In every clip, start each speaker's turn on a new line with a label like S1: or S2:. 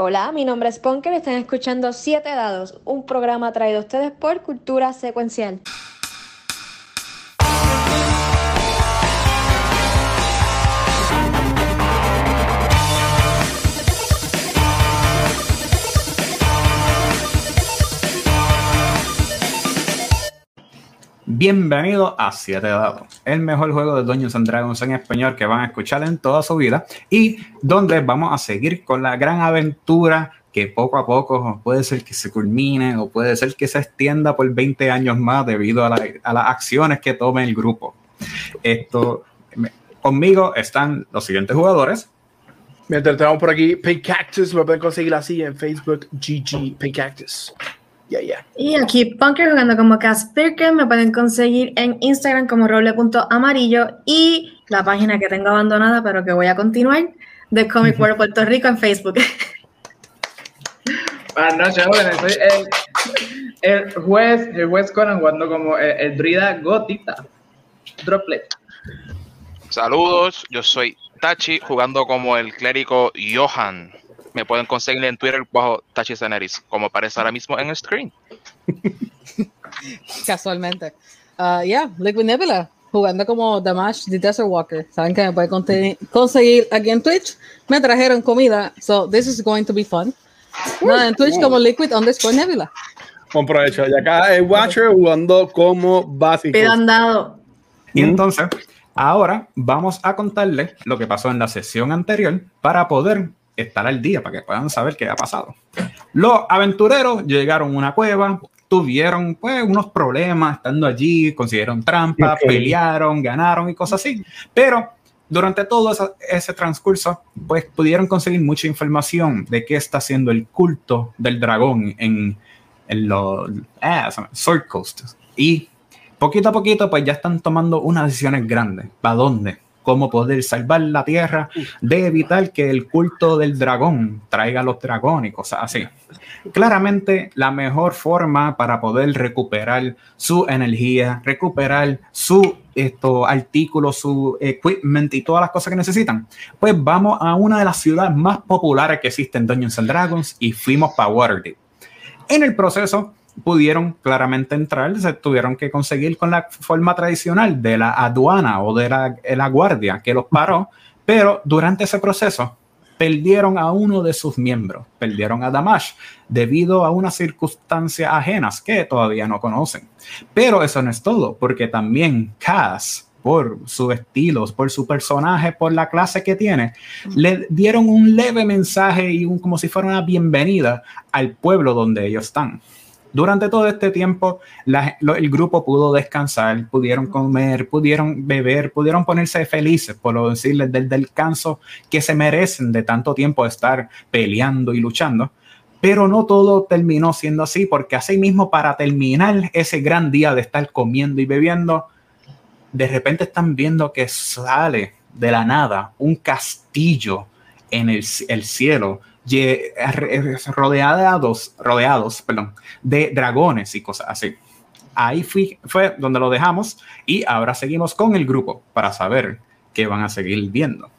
S1: Hola, mi nombre es Ponker y están escuchando Siete Dados, un programa traído a ustedes por Cultura Secuencial.
S2: Bienvenido a Siete Dados, el mejor juego de Dungeons and Dragons en español que van a escuchar en toda su vida y donde vamos a seguir con la gran aventura que poco a poco puede ser que se culmine o puede ser que se extienda por 20 años más debido a, las acciones que tome el grupo. Esto, conmigo están los siguientes jugadores.
S3: Mientras tenemos por aquí Pink Cactus, me pueden conseguir así en Facebook, GG Pink Cactus.
S1: Y aquí Punker jugando como Caspirken, me pueden conseguir en Instagram como roble.amarillo y la página que tengo abandonada pero que voy a continuar de Comic World Puerto Rico en Facebook.
S4: Buenas noches, jóvenes. Soy el, juez, el juez Conan jugando como el, druida Gotita. Droplet.
S5: Saludos, yo soy Tachi jugando como el clérigo Johan me pueden conseguir en Twitter bajo Tachi como aparece ahora mismo en el screen.
S6: Casualmente. Uh, yeah, Liquid Nebula, jugando como Damash the Desert Walker. Saben que me pueden conseguir aquí en Twitch. Me trajeron comida, so this is going to be fun. Nada, en Twitch como Liquid underscore Nebula.
S3: Buen provecho. Y acá el Watcher jugando como básico.
S1: Dado.
S2: Y entonces, ahora vamos a contarles lo que pasó en la sesión anterior para poder estar al día para que puedan saber qué ha pasado. Los aventureros llegaron a una cueva, tuvieron pues unos problemas estando allí, consiguieron trampas, pelearon, ganaron y cosas así. Pero durante todo ese, transcurso, pues pudieron conseguir mucha información de qué está haciendo el culto del dragón en, en los eh, Sword Coast. Y poquito a poquito, pues ya están tomando unas decisiones grandes. ¿Para dónde? Cómo poder salvar la tierra de evitar que el culto del dragón traiga a los dragones y cosas así. Claramente, la mejor forma para poder recuperar su energía, recuperar su esto, artículos, su equipment y todas las cosas que necesitan, pues vamos a una de las ciudades más populares que existen en Dungeons and Dragons y fuimos para Waterdeep. En el proceso, pudieron claramente entrar, se tuvieron que conseguir con la forma tradicional de la aduana o de la, guardia que los paró, pero durante ese proceso perdieron a uno de sus miembros, perdieron a Damash debido a unas circunstancias ajenas que todavía no conocen. Pero eso no es todo, porque también Cass, por su estilo, por su personaje, por la clase que tiene, le dieron un leve mensaje y un, como si fuera una bienvenida al pueblo donde ellos están. Durante todo este tiempo, el grupo pudo descansar, pudieron comer, pudieron beber, pudieron ponerse felices, por lo decirles, del descanso que se merecen de tanto tiempo de estar peleando y luchando. Pero no todo terminó siendo así, porque así mismo para terminar ese gran día de estar comiendo y bebiendo, de repente están viendo que sale de la nada un castillo en el, el cielo rodeados, rodeados perdón, de dragones y cosas así. Ahí fue donde lo dejamos y ahora seguimos con el grupo para saber qué van a seguir viendo.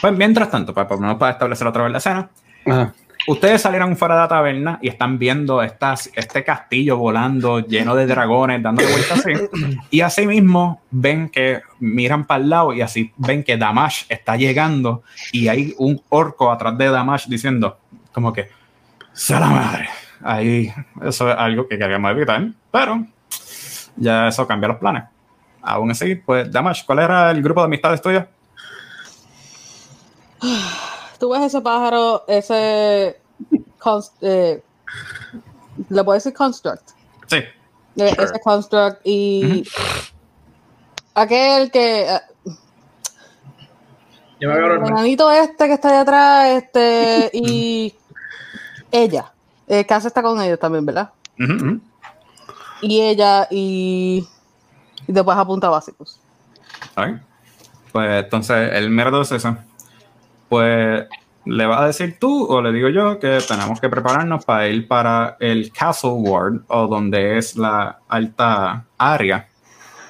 S2: Pues mientras tanto, para, para establecer otra vez la escena, ustedes salieron fuera de la taberna y están viendo estas, este castillo volando lleno de dragones dando vueltas así. Y así mismo ven que miran para el lado y así ven que Damash está llegando y hay un orco atrás de Damash diciendo como que ¡Se la madre! Ahí, eso es algo que queríamos evitar, pero ya eso cambia los planes. Aún así, pues Damash, ¿cuál era el grupo de amistades tuyas?
S6: tú ves ese pájaro, ese. Eh, ¿Le puedo decir construct?
S2: Sí.
S6: Eh, ese construct y. Aquel que. Uh, el enanito este que está allá atrás, este. y. ella. Eh, Casa está con ellos también, ¿verdad? Y ella y. Y después apunta básicos.
S2: Pues entonces, el mero es eso pues le vas a decir tú o le digo yo que tenemos que prepararnos para ir para el Castle Ward o donde es la alta área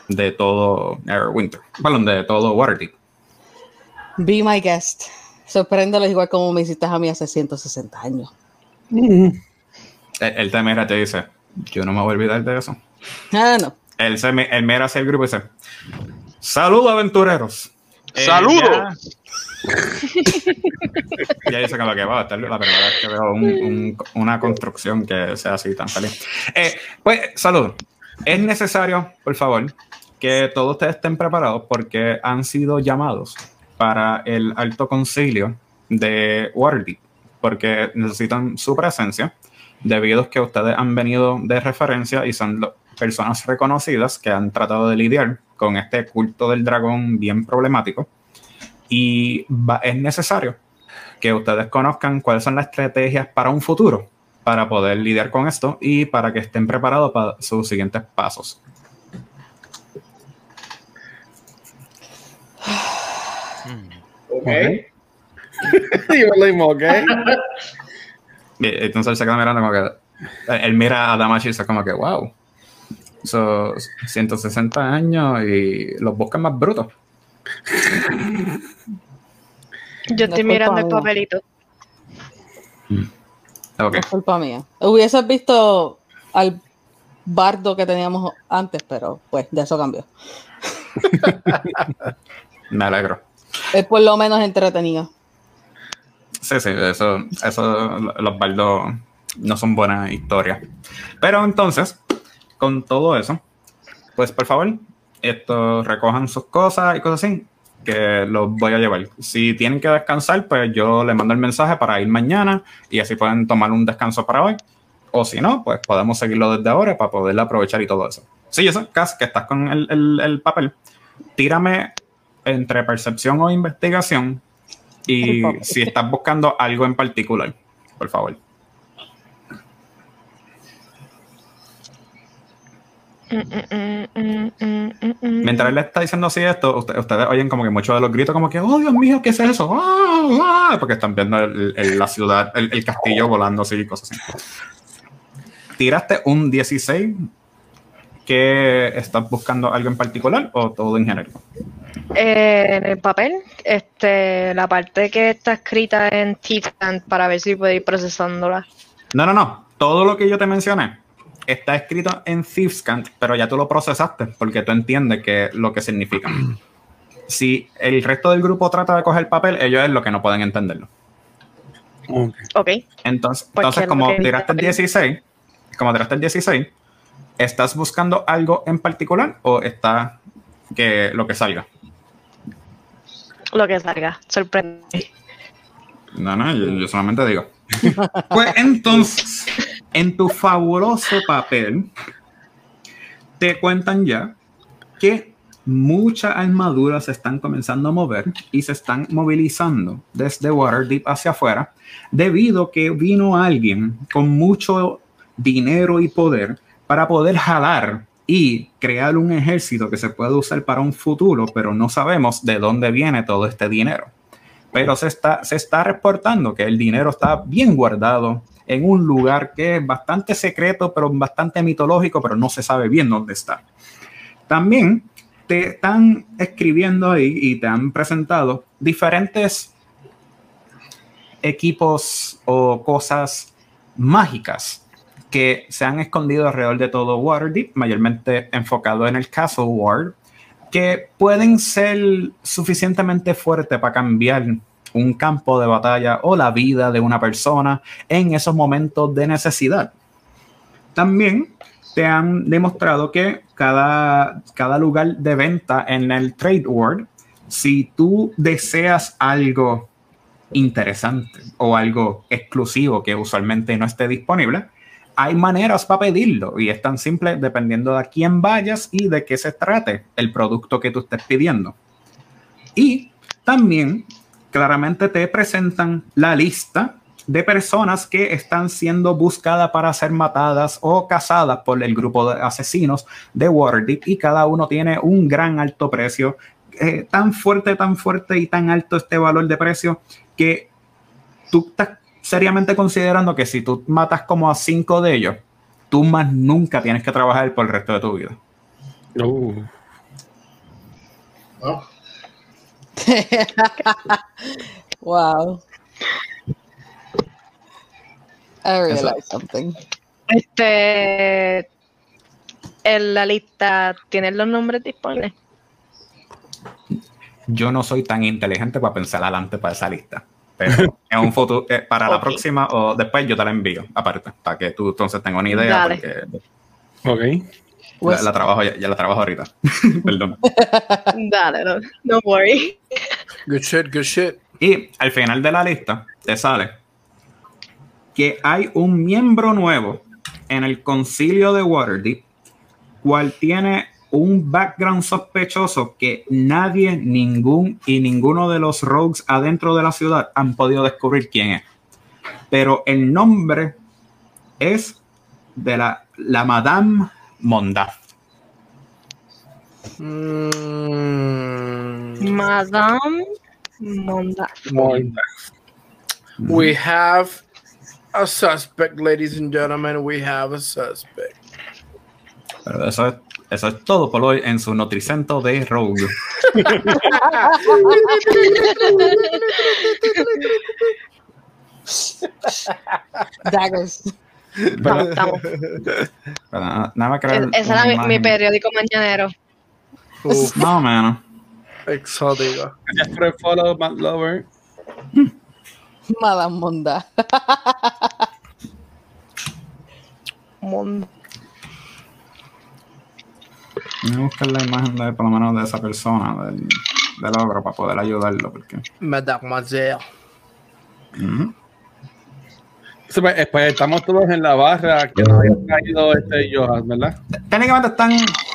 S2: de todo Winter, bueno, de todo Waterdeep.
S6: Be my guest. Sorpréndelos igual como me hiciste a mí hace 160 años.
S2: Él, él te mira y te dice, yo no me voy a olvidar de eso.
S6: Ah, no.
S2: Él, se, él mira hacia el grupo y dice, saludos aventureros. Eh,
S5: ¡Saludos!
S2: ya- Ya dice como que va, esta es la primera vez que veo un- un- una construcción que sea así tan feliz. Eh, pues, saludos. Es necesario, por favor, que todos ustedes estén preparados porque han sido llamados para el alto concilio de Waterdeep, porque necesitan su presencia debido a que ustedes han venido de referencia y son lo- personas reconocidas que han tratado de lidiar con este culto del dragón bien problemático. Y va- es necesario que ustedes conozcan cuáles son las estrategias para un futuro, para poder lidiar con esto y para que estén preparados para sus siguientes pasos.
S3: Ok. y me lo mismo, ok.
S2: Entonces él se queda mirando como que. Él mira a Damashi y dice como que, wow. So, 160 años y los buscan más brutos.
S7: Yo estoy
S6: es
S7: mirando
S6: culpa
S7: el
S6: mía.
S7: papelito.
S2: Ok.
S6: Es culpa mía. Hubieses visto al bardo que teníamos antes, pero pues de eso cambió.
S2: Me alegro.
S6: Es por lo menos entretenido.
S2: Sí, sí, eso, eso, los baldos no son buenas historias. Pero entonces, con todo eso, pues por favor, esto recojan sus cosas y cosas así, que los voy a llevar. Si tienen que descansar, pues yo les mando el mensaje para ir mañana y así pueden tomar un descanso para hoy. O si no, pues podemos seguirlo desde ahora para poderlo aprovechar y todo eso. Sí, eso, Cas, que estás con el, el- el papel. Tírame entre percepción o investigación y si estás buscando algo en particular, por favor. Mientras él le está diciendo así esto, usted- ustedes oyen como que muchos de los gritos como que, oh Dios mío, ¿qué es eso? ¡Ah, ah", Porque están viendo el- el- la ciudad, el, el castillo volando así y cosas así. ¿Tiraste un 16? ¿Que estás buscando algo en particular o todo en general?
S7: Eh, en el papel, este, la parte que está escrita en Titan para ver si puedo ir procesándola.
S2: No, no, no. Todo lo que yo te mencioné está escrito en Thiefscant, pero ya tú lo procesaste porque tú entiendes que lo que significa. Si el resto del grupo trata de coger papel, ellos es lo que no pueden entenderlo.
S3: Ok.
S2: Entonces,
S7: Porque
S2: entonces como tiraste el 16, como tiraste el 16, ¿estás buscando algo en particular o está que lo que salga?
S7: Lo que salga. Sorprende.
S2: No, no, yo, yo solamente digo. Pues entonces, en tu fabuloso papel, te cuentan ya que muchas armaduras se están comenzando a mover y se están movilizando desde Waterdeep hacia afuera, debido que vino alguien con mucho dinero y poder para poder jalar y crear un ejército que se puede usar para un futuro, pero no sabemos de dónde viene todo este dinero. Pero se está, se está reportando que el dinero está bien guardado en un lugar que es bastante secreto, pero bastante mitológico, pero no se sabe bien dónde está. También te están escribiendo ahí y te han presentado diferentes equipos o cosas mágicas que se han escondido alrededor de todo Waterdeep, mayormente enfocado en el Castle Ward, que pueden ser suficientemente fuertes para cambiar un campo de batalla o la vida de una persona en esos momentos de necesidad. También te han demostrado que cada, cada lugar de venta en el Trade World, si tú deseas algo interesante o algo exclusivo que usualmente no esté disponible, hay maneras para pedirlo y es tan simple dependiendo de a quién vayas y de qué se trate el producto que tú estés pidiendo. Y también claramente te presentan la lista de personas que están siendo buscadas para ser matadas o cazadas por el grupo de asesinos de Waterdeep y cada uno tiene un gran alto precio, eh, tan fuerte, tan fuerte y tan alto este valor de precio que tú estás seriamente considerando que si tú matas como a cinco de ellos, tú más nunca tienes que trabajar por el resto de tu vida.
S3: Uh.
S6: Wow. I realized something.
S7: Este. En la lista, ¿tienen los nombres disponibles?
S2: Yo no soy tan inteligente para pensar adelante para esa lista. Pero en un futuro, eh, para la próxima o después yo te la envío, aparte, para que tú entonces tengas una idea.
S7: Dale.
S2: Porque
S3: Ok.
S2: La, la trabajo, ya, ya la trabajo ahorita. Perdón.
S7: Dale, no, no worry.
S3: Good shit, good shit.
S2: Y al final de la lista te sale que hay un miembro nuevo en el concilio de Waterdeep, cual tiene un background sospechoso que nadie, ningún y ninguno de los rogues adentro de la ciudad han podido descubrir quién es. Pero el nombre es de la, la Madame Mondaf.
S3: Mm,
S7: Madame Monda.
S3: we have a suspect, ladies and gentlemen. We have a suspect.
S2: Pero eso es, eso es todo por hoy en su Nutricento de Rogue.
S6: Daggers.
S7: Estamos, estamos.
S2: Pero nada, nada más crear
S7: Ese era mi, mi periódico mañanero.
S3: Uf,
S2: Más o menos.
S3: exótico.
S8: Gracias por el follow, Matt Lover.
S6: Madame Monda.
S7: Mon-
S2: Voy a buscar la imagen de, por lo menos de esa persona, del, del ogro, para poder ayudarlo. Porque,
S3: Mademoiselle.
S2: Ujú.
S8: Sí, pues, eh, pues, estamos todos en la barra que nos había traído este Johan, ¿verdad?
S2: Técnicamente están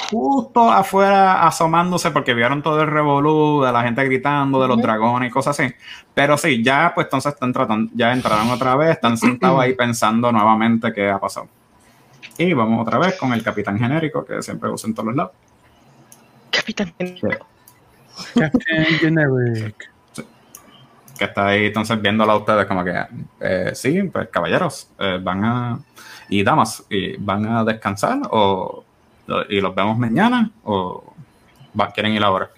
S2: justo afuera asomándose porque vieron todo el revolú de la gente gritando, de los dragones y cosas así. Pero sí, ya pues entonces están tratando, ya entraron otra vez, están sentados ahí pensando nuevamente qué ha pasado. Y vamos otra vez con el capitán genérico que siempre usa en todos los lados.
S7: Capitán.
S8: Captain Generic.
S2: Que está ahí entonces viéndolo a ustedes como que eh, sí, pues caballeros, eh, van a y damas, y van a descansar o y los vemos mañana o quieren ir ahora.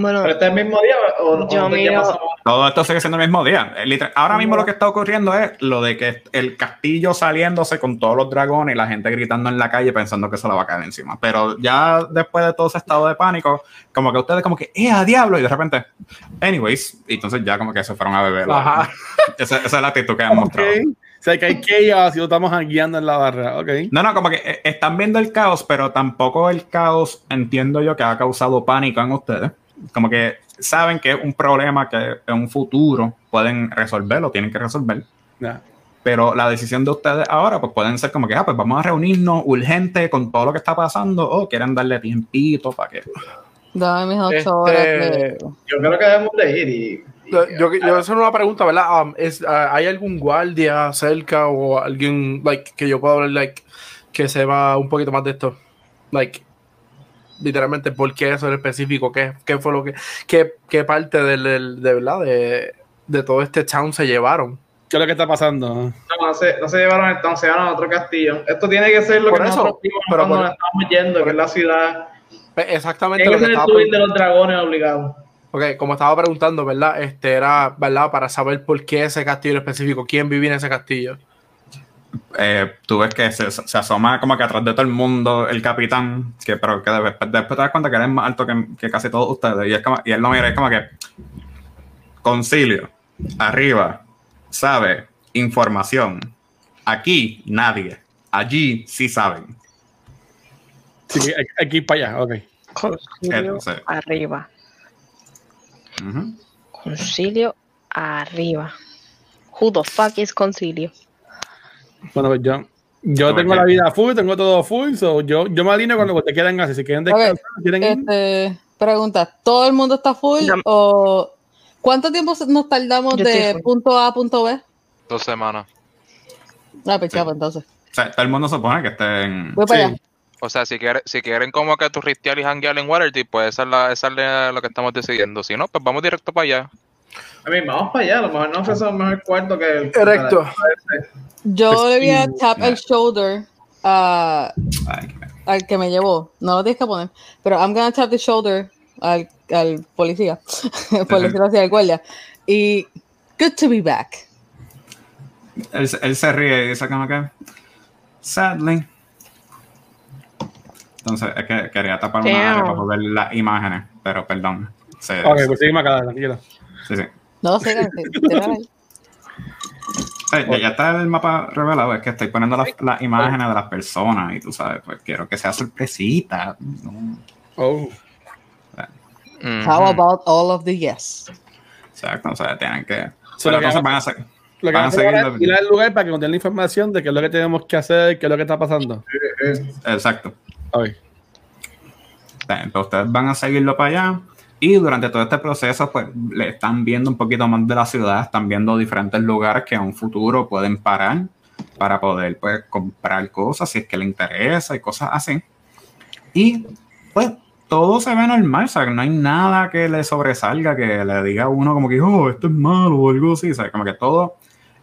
S7: Bueno,
S4: ¿Pero este es el mismo día o,
S7: Yo
S4: o
S7: miro-?
S2: Todo esto sigue siendo el mismo día. Eh, literal- Ahora mismo lo que está ocurriendo es lo de que el castillo saliéndose con todos los dragones y la gente gritando en la calle pensando que se la va a caer encima. Pero ya después de todo ese estado de pánico, como que ustedes como que, ¡eh, a diablo! Y de repente, anyways, y entonces ya como que se fueron a beber.
S3: Ajá.
S2: Esa, esa es la actitud que han mostrado.
S8: Ok. O sea, que hay chaos y lo estamos guiando en la barra. Ok.
S2: No, no, como que eh, están viendo el caos, pero tampoco el caos entiendo yo que ha causado pánico en ustedes. Como que saben que es un problema que en un futuro pueden resolverlo, tienen que resolver.
S8: Ya.
S2: Pero la decisión de ustedes ahora, pues pueden ser como que, ah, pues vamos a reunirnos urgente con todo lo que está pasando, o quieren darle tiempito para que.
S6: Dame mis ocho
S3: Este-
S6: horas.
S4: Yo creo que debemos de ir y... y-
S3: Yo, yo, yo hacer una pregunta, ¿verdad? Um, es, uh, ¿Hay algún guardia cerca o alguien like, que yo pueda hablar like, que sepa un poquito más de esto? Like, literalmente, ¿por qué eso en específico? ¿Qué, qué fue lo que, qué, qué parte del, del- de verdad de, de todo este town se llevaron?
S8: ¿Qué es lo que está pasando?
S4: No, no se, no se llevaron el town, se llevaron a otro castillo. Esto tiene que ser lo
S3: Por
S4: que
S3: eso,
S4: nosotros vimos
S3: pero
S4: cuando
S3: por-
S4: nos estábamos yendo, que es la ciudad.
S3: Pues Exactamente
S4: Tiene
S3: lo
S4: que ser el tuit de los dragones obligado.
S3: Ok, como estaba preguntando, ¿verdad? Este era, ¿verdad? Para saber por qué ese castillo en específico, quién vivía en ese castillo.
S2: Eh, tú ves que se, se asoma como que atrás de todo el mundo el capitán, que, pero que después, después te das cuenta que él es más alto que, que casi todos ustedes. Y, es como, y él lo mira es como que. Concilio, arriba, sabe, información. Aquí nadie. Allí sí saben.
S8: Sí, ir para allá. Ok.
S7: concilio
S2: Entonces.
S7: arriba. Concilio arriba. Who the fuck is concilio?
S8: Bueno, pues yo, yo tengo la vida full, tengo todo full. So yo, yo me alineo cuando ustedes quieran hacer. Si quieren descansar, quieren ir.
S6: Este, pregunta, ¿todo el mundo está full o cuánto tiempo nos tardamos
S7: Yo
S6: de punto A a punto B?
S5: Dos semanas.
S6: Ah, pues chavo, entonces.
S2: O sea, todo el mundo supone que esté en.
S6: Voy para
S8: Sí.
S6: allá.
S5: O sea, si quieren, si quieren como que tu ristear y janguear en Waterdeep, pues esa es, la, esa es la- lo que estamos decidiendo. Si no, pues vamos directo para allá.
S4: A mí, vamos para allá, a lo mejor no ofrecemos mejor cuarto que el.
S3: Correcto.
S6: Yo le voy a tap el shoulder a-
S2: Ay, que-
S6: al que me llevó. No lo tienes que poner. Pero I'm gonna tap the shoulder al, al policía. por decirlo así, al guardia. Y Good to be back.
S2: Él, él se ríe y dice como que, sadly. Entonces, es que quería tapar una área para poder ver las imágenes, pero perdón. Se-
S8: Ok, pues seguimos acá, tranquilo.
S2: Sí, sí.
S6: No, sí,
S2: ya, ya está el mapa revelado, es que estoy poniendo las, las imágenes de las personas y tú sabes, pues quiero que sea sorpresita. ¿no?
S8: Oh.
S6: How about all of the yes?
S2: Exacto, o sea, tienen que...
S8: So,
S2: pero
S8: lo que
S2: entonces van a hacer...
S8: Lo que
S2: Van a
S8: ahora
S2: seguir
S8: es ir al lugar para que nos den la información de qué es lo que tenemos que hacer, qué es lo que está pasando.
S2: Exacto.
S8: Ok.
S2: Entonces ustedes van a seguirlo para allá y durante todo este proceso pues le están viendo un poquito más de la ciudad, están viendo diferentes lugares que en un futuro pueden parar para poder pues comprar cosas si es que le interesa y cosas así. Y pues todo se ve normal, o sea, no hay nada que le sobresalga, que le diga a uno como que, oh, esto es malo o algo así, o sea, como que todo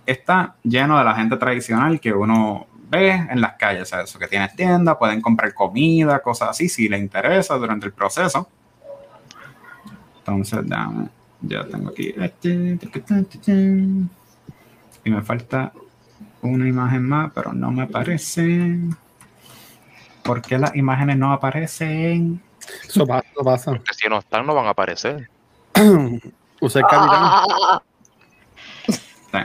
S2: está lleno de la gente tradicional que uno ve en las calles, o eso que tiene tienda, pueden comprar comida, cosas así, si le interesa durante el proceso. Entonces, dame, ya tengo aquí este, y me falta una imagen más, pero no me aparece. ¿Por qué las imágenes no aparecen?
S8: Eso pasa, eso pasa.
S5: Porque si no están, no van a aparecer.
S8: Usé el capitán.
S7: Ah,
S2: Sí.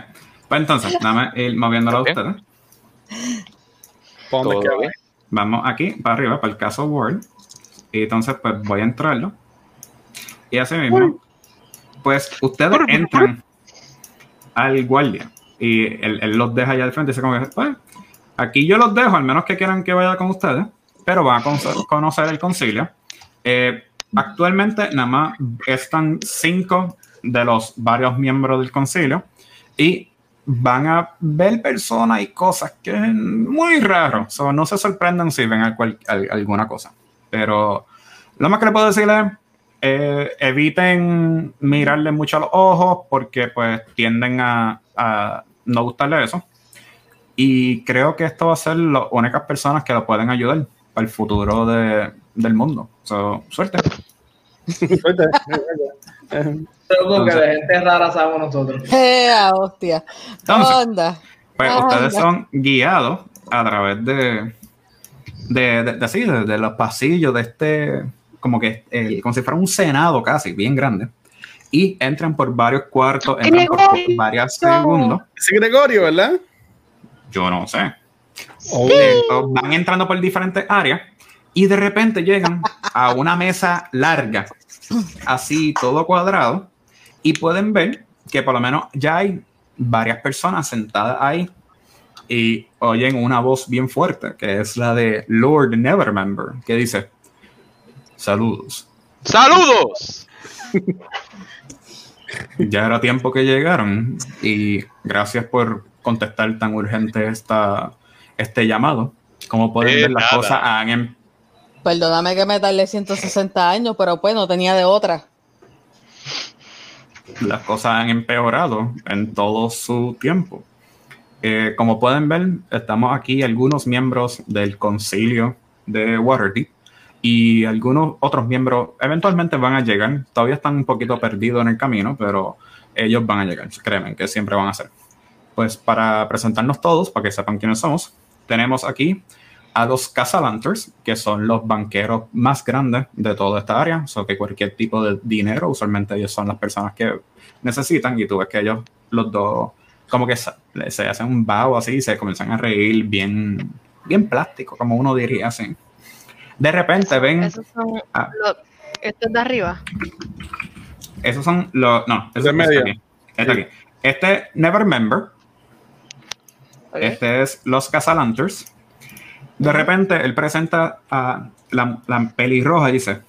S2: Pues entonces, dame ir moviéndolo a ustedes.
S8: ¿Para dónde es que
S5: Todo
S8: va?
S5: bien.
S2: Vamos aquí para arriba, para el caso Word. Y entonces, pues voy a entrarlo. Y así mismo, pues ustedes entran al guardia. Y él, él los deja allá al frente. Y dice como que, pues, aquí yo los dejo, al menos que quieran que vaya con ustedes. Pero van a con- conocer el concilio. Eh, actualmente, nada más están cinco de los varios miembros del concilio. Y van a ver personas y cosas que es muy raro. So, no se sorprendan si ven al- cual- al- alguna cosa. Pero lo más que le puedo decir es eh, eviten mirarle mucho a los ojos porque pues tienden a, a no gustarle eso. Y creo que esto va a ser las únicas personas que lo pueden ayudar para el futuro de- del mundo. So, suerte.
S8: Suerte. Eh,
S4: Algo que de gente rara sabemos nosotros.
S6: ¡Ea, hostia!
S2: Entonces,
S6: Onda.
S2: Pues ustedes son guiados a través de, de, de, de así, de, de los pasillos de este, como que el, como si fuera un senado casi, bien grande. Y entran por varios cuartos, entran por varios segundos.
S8: Ese Gregorio, ¿verdad?
S2: Yo no sé.
S8: Oh.
S2: Entonces, van entrando por diferentes áreas y de repente llegan a una mesa larga, así todo cuadrado, y pueden ver que por lo menos ya hay varias personas sentadas ahí y oyen una voz bien fuerte, que es la de Lord Nevermember, que dice, saludos.
S5: ¡Saludos!
S2: Ya era tiempo que llegaron y gracias por contestar tan urgente esta, este llamado. Como pueden
S5: De
S2: ver, las
S5: nada.
S2: cosas han em-
S6: Perdóname que me tardé 160 años, pero pues no tenía de otra.
S2: las cosas han empeorado en todo su tiempo. Eh, como pueden ver, estamos aquí algunos miembros del concilio de Waterdeep y algunos otros miembros eventualmente van a llegar. Todavía están un poquito perdidos en el camino, pero ellos van a llegar, créanme que siempre van a ser. Pues para presentarnos todos, para que sepan quiénes somos, tenemos aquí a los Casalanters, que son los banqueros más grandes de toda esta área, o sea que cualquier tipo de dinero, usualmente ellos son las personas que necesitan y tú ves que ellos, los dos, como que se, se hacen un vago así y se comienzan a reír bien, bien plástico, como uno diría así. De repente ven,
S7: Esos son
S2: Ah.
S7: los. Esto es de arriba.
S2: esos son los, no,
S8: El
S2: eso
S8: de medio.
S2: aquí, este aquí. Este Nevermember,
S7: Ok.
S2: Este es Los Casalanters. De repente él presenta a la, la pelirroja y dice: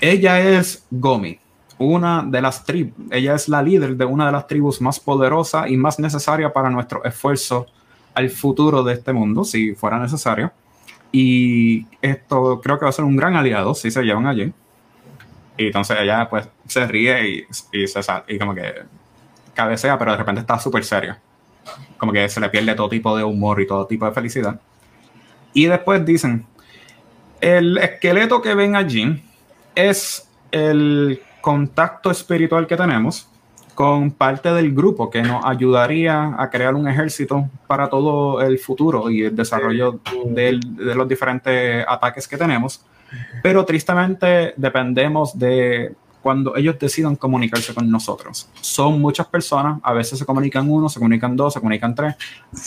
S2: Ella es Gomi, una de las tribus. Ella es la líder de una de las tribus más poderosas y más necesaria para nuestro esfuerzo al futuro de este mundo, si fuera necesario. Y esto creo que va a ser un gran aliado si se llevan allí. Y entonces ella pues se ríe y, y se sal- y como que cabecea, pero de repente está súper serio como que se le pierde todo tipo de humor y todo tipo de felicidad. Y después dicen, el esqueleto que ven allí es el contacto espiritual que tenemos con parte del grupo que nos ayudaría a crear un ejército para todo el futuro y el desarrollo de los diferentes ataques que tenemos. Pero tristemente dependemos de cuando ellos decidan comunicarse con nosotros. Son muchas personas, a veces se comunican uno, se comunican dos, se comunican tres.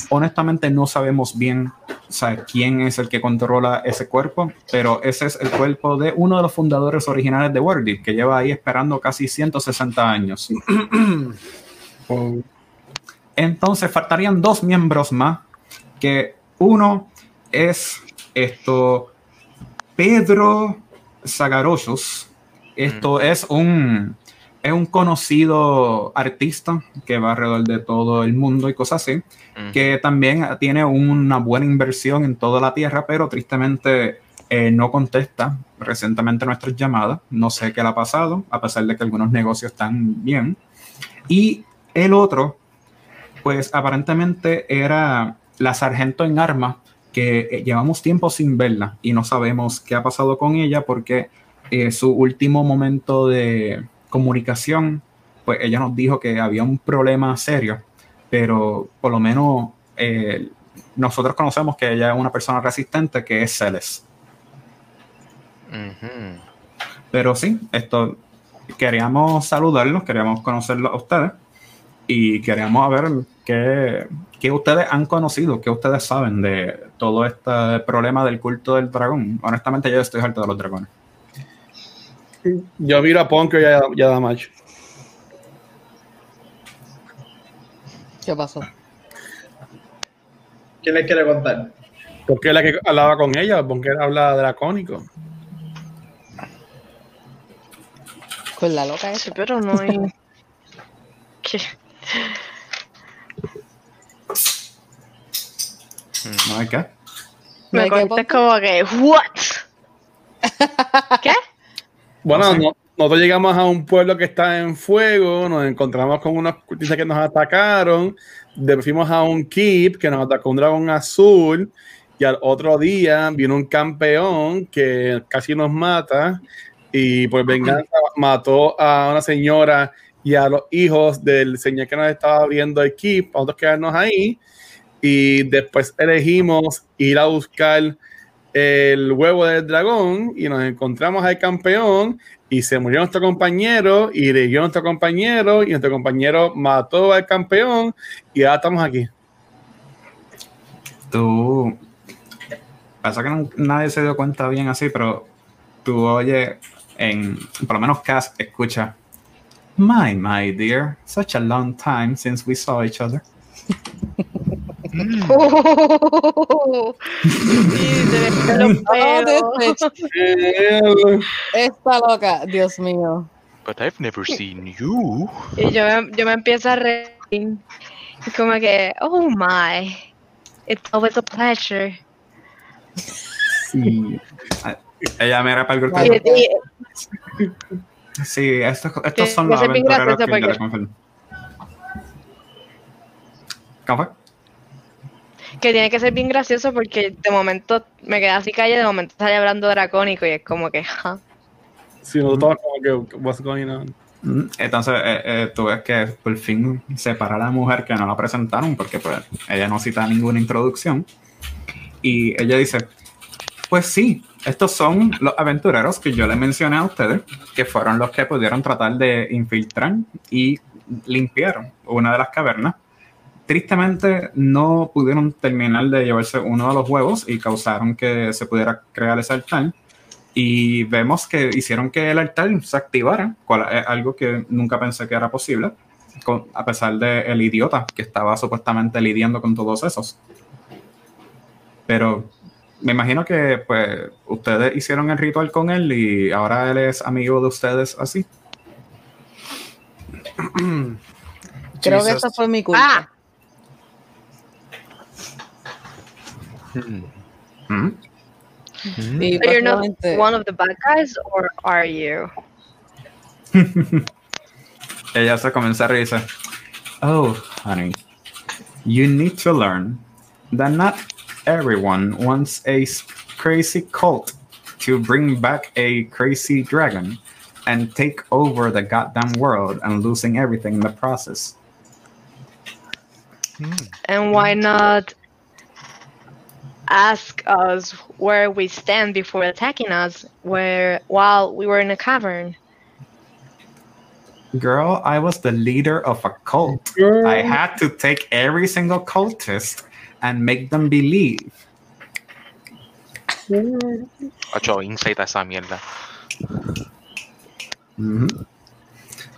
S2: Honestamente no sabemos bien o sea, quién es el que controla ese cuerpo, pero ese es el cuerpo de uno de los fundadores originales de Wordy, que lleva ahí esperando casi 160 años. Entonces faltarían dos miembros más, que uno es esto Pedro Zagarollos. Esto es un es un conocido artista que va alrededor de todo el mundo y cosas así,
S5: Mm.
S2: que también tiene una buena inversión en toda la tierra, pero tristemente eh, no contesta recientemente nuestras llamadas. No sé qué le ha pasado, a pesar de que algunos negocios están bien. Y el otro, pues aparentemente era la sargento en armas que eh, llevamos tiempo sin verla y no sabemos qué ha pasado con ella porque eh, su último momento de comunicación, pues ella nos dijo que había un problema serio, pero por lo menos eh, nosotros conocemos que ella es una persona resistente que es Celes. Pero sí, esto queríamos saludarlos, queríamos conocerlos a ustedes y queríamos ver qué, qué ustedes han conocido, qué ustedes saben de todo este problema del culto del dragón. Honestamente, yo estoy harto de los dragones.
S8: Yo miro a Ponko y a, y a Damage.
S6: ¿Qué pasó?
S4: ¿Quién les quiere contar?
S8: Porque es la que hablaba con ella, porque él habla dracónico.
S6: Con la loca.
S7: Sí, pero no hay. ¿Qué?
S2: ¿No hay qué?
S6: ¿No
S7: Me
S6: poner?
S7: como que, ¿what? ¿Qué?
S8: Bueno,
S2: No sé.
S8: no- nosotros llegamos a un pueblo que está en fuego, nos encontramos con unos cultistas que nos atacaron, fuimos a un keep que nos atacó un dragón azul y al otro día vino un campeón que casi nos mata y por venganza mató a una señora y a los hijos del señor que nos estaba abriendo el keep, para nosotros quedarnos ahí y después elegimos ir a buscar el huevo del dragón y nos encontramos al campeón y se murió nuestro compañero y hirió a nuestro compañero y nuestro compañero mató al campeón y ahora estamos aquí.
S2: Tú. Pasa que no- nadie se dio cuenta bien así, pero tú oye, en. Por lo menos Cass escucha. My, my dear, such a long time since we saw each other.
S7: Oh, sí, se le
S6: Oh. Está loca, Dios mío.
S5: But I've never seen you.
S7: Y yo me, yo me empiezo a reír. Y como que, oh my. It's always a pleasure.
S2: Sí. Ah, Ella mira para el grupo. Sí, estos, estos son los aventureros que yo le confirmo. ¿Cómo fue?
S7: Que tiene que ser bien gracioso porque de momento me quedé así callada, de momento sale hablando dracónico y es como que, ja.
S8: Si nosotros como que, what's going on?
S2: Mm, Entonces, eh, eh, tú ves que por fin se para la mujer que no la presentaron porque pues, ella no cita ninguna introducción. Y ella dice, pues sí, estos son los aventureros que yo le mencioné a ustedes, que fueron los que pudieron tratar de infiltrar y limpiar una de las cavernas. Tristemente no pudieron terminar de llevarse uno de los huevos y causaron que se pudiera crear ese altar y vemos que hicieron que el altar se activara, cual es algo que nunca pensé que era posible, con- a pesar de el idiota que estaba supuestamente lidiando con todos esos. Pero me imagino que pues ustedes hicieron el ritual con él y ahora él es amigo de ustedes así.
S6: Creo que
S3: Jesus.
S6: esta fue mi culpa.
S7: Ah,
S5: Hmm.
S2: ¿Mm?
S6: Y
S7: so you're not one of the bad guys, or are you?
S2: Ella se comienza a reírse. Oh, honey, you need to learn that not everyone wants a crazy cult to bring back a crazy dragon. and take over the goddamn world and losing everything in the process.
S7: And why not ask us where we stand before attacking us where while we were in a cavern?
S2: Girl, I was the leader of a cult. I mm. had to take every single cultist and make them believe. Mm.
S5: Ocho, insight a esa mierda.
S2: Ujú.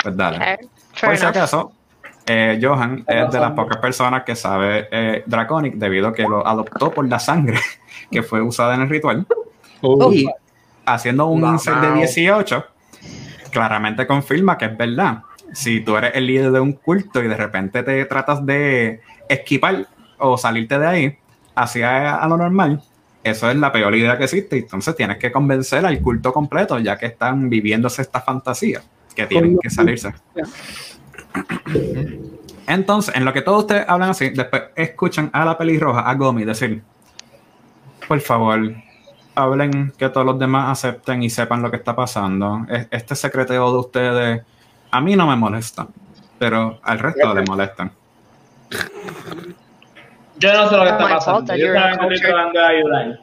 S2: Pues dale.
S7: Okay, fair
S2: Por si acaso, eh, Johan es de las pocas personas que sabe eh, Draconic debido a que lo adoptó por la sangre que fue usada en el ritual.
S8: Oh,
S2: Y haciendo un
S3: Wow.
S2: de 18, claramente confirma que es verdad. Si tú eres el líder de un culto y de repente te tratas de esquipar o salirte de ahí hacia a lo normal, eso es la peor idea que existe. Entonces tienes que convencer al culto completo, ya que están viviéndose esta fantasía, que tienen que salirse. Entonces, en lo que todos ustedes hablan así, después escuchan a la pelirroja, a Gomi, decir, por favor, hablen que todos los demás acepten y sepan lo que está pasando. Es- Este secreteo de ustedes a mí no me molesta, pero al resto le molestan.
S4: Yo no sé lo que está pasando. Yo estoy tratando de ayudar.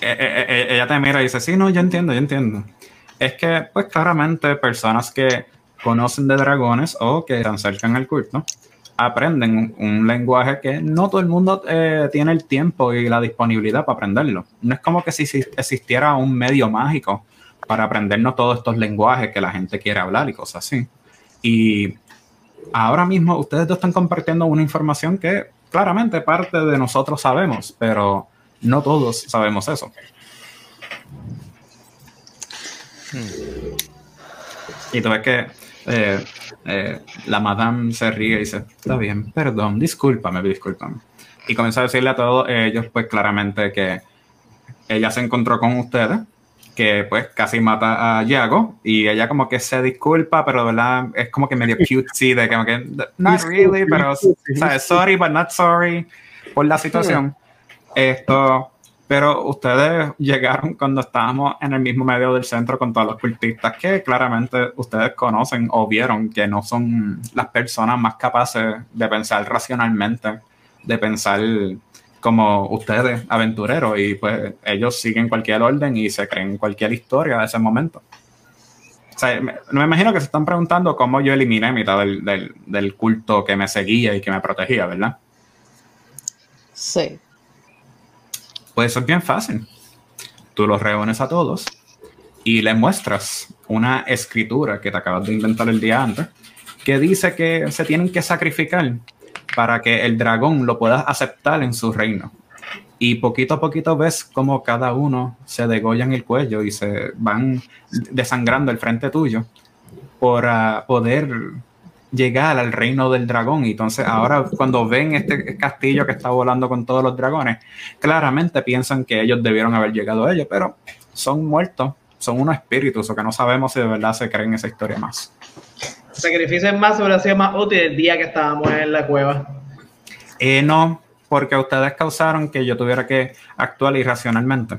S2: Eh, eh, eh, ella te mira y dice, sí, no, yo entiendo, yo entiendo. Es que, pues claramente, personas que conocen de dragones o que se acercan al culto, aprenden un, un lenguaje que no todo el mundo eh, tiene el tiempo y la disponibilidad para aprenderlo. No es como que si existiera un medio mágico para aprendernos todos estos lenguajes que la gente quiere hablar y cosas así. Y ahora mismo ustedes dos están compartiendo una información que claramente parte de nosotros sabemos, pero no todos sabemos eso. Y tú ves que eh, eh, la madame se ríe y dice, está bien, perdón, discúlpame, discúlpame. Y comienza a decirle a todos ellos, pues claramente que ella se encontró con ustedes, que pues casi mata a Yago, y ella como que se disculpa, pero de verdad es como que medio cutesy, de como que, not really, pero, ¿sabes? Sorry, but not sorry, por la situación. Esto, pero ustedes llegaron cuando estábamos en el mismo medio del centro con todos los cultistas que claramente ustedes conocen o vieron que no son las personas más capaces de pensar racionalmente, de pensar como ustedes, aventureros, y pues ellos siguen cualquier orden y se creen cualquier historia de ese momento. O sea, me, me imagino que se están preguntando cómo yo eliminé mitad del, del, del culto que me seguía y que me protegía, ¿verdad?
S6: Sí.
S2: Pues es bien fácil. Tú los reúnes a todos y les muestras una escritura que te acabas de inventar el día antes, que dice que se tienen que sacrificar para que el dragón lo pueda aceptar en su reino. Y poquito a poquito ves como cada uno se degollan el cuello y se van desangrando el frente tuyo para poder llegar al reino del dragón. Y entonces ahora cuando ven este castillo que está volando con todos los dragones, claramente piensan que ellos debieron haber llegado a ellos, pero son muertos, son unos espíritus o que no sabemos si de verdad se creen esa historia más.
S4: Sacrificio en más hubiera sido más útil el día que estábamos en la cueva.
S2: Eh, no, porque ustedes causaron que yo tuviera que actuar irracionalmente,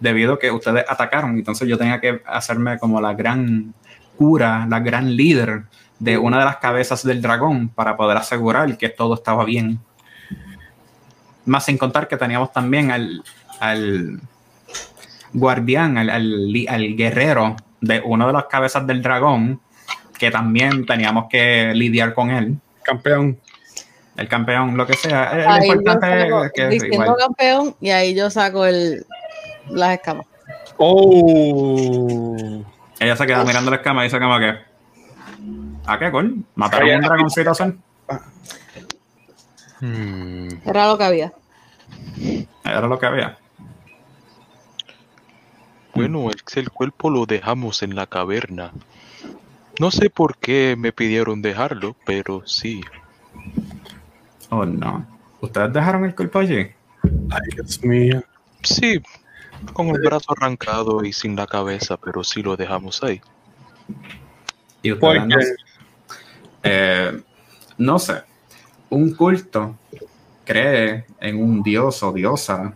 S2: debido a que ustedes atacaron, entonces yo tenía que hacerme como la gran cura, la gran líder de una de las cabezas del dragón para poder asegurar que todo estaba bien. Más sin contar que teníamos también al, al guardián, al, al, al guerrero de una de las cabezas del dragón, que también teníamos que lidiar con él.
S8: Campeón.
S2: El campeón, lo que sea. El
S6: Ahí yo
S2: importante
S6: saco-
S2: es que
S6: diciendo
S2: igual.
S6: campeón y ahí yo saco el, las escamas.
S8: Oh.
S2: Ella se queda mirando la escama y dice como que ¿A qué gol? ¿Mataron a un dragoncito azul?
S5: Hmm,
S6: Era lo que había.
S2: Era lo que había.
S5: Bueno, el, el cuerpo lo dejamos en la caverna. No sé por qué me pidieron dejarlo, pero sí.
S2: Oh no. ¿Ustedes dejaron el cuerpo allí?
S8: Ay, Dios mío.
S5: Sí, con el brazo arrancado y sin la cabeza, pero sí lo dejamos ahí.
S2: Y
S8: ¿Por
S2: ustedes no? Eh, no sé. Un culto cree en un dios o diosa.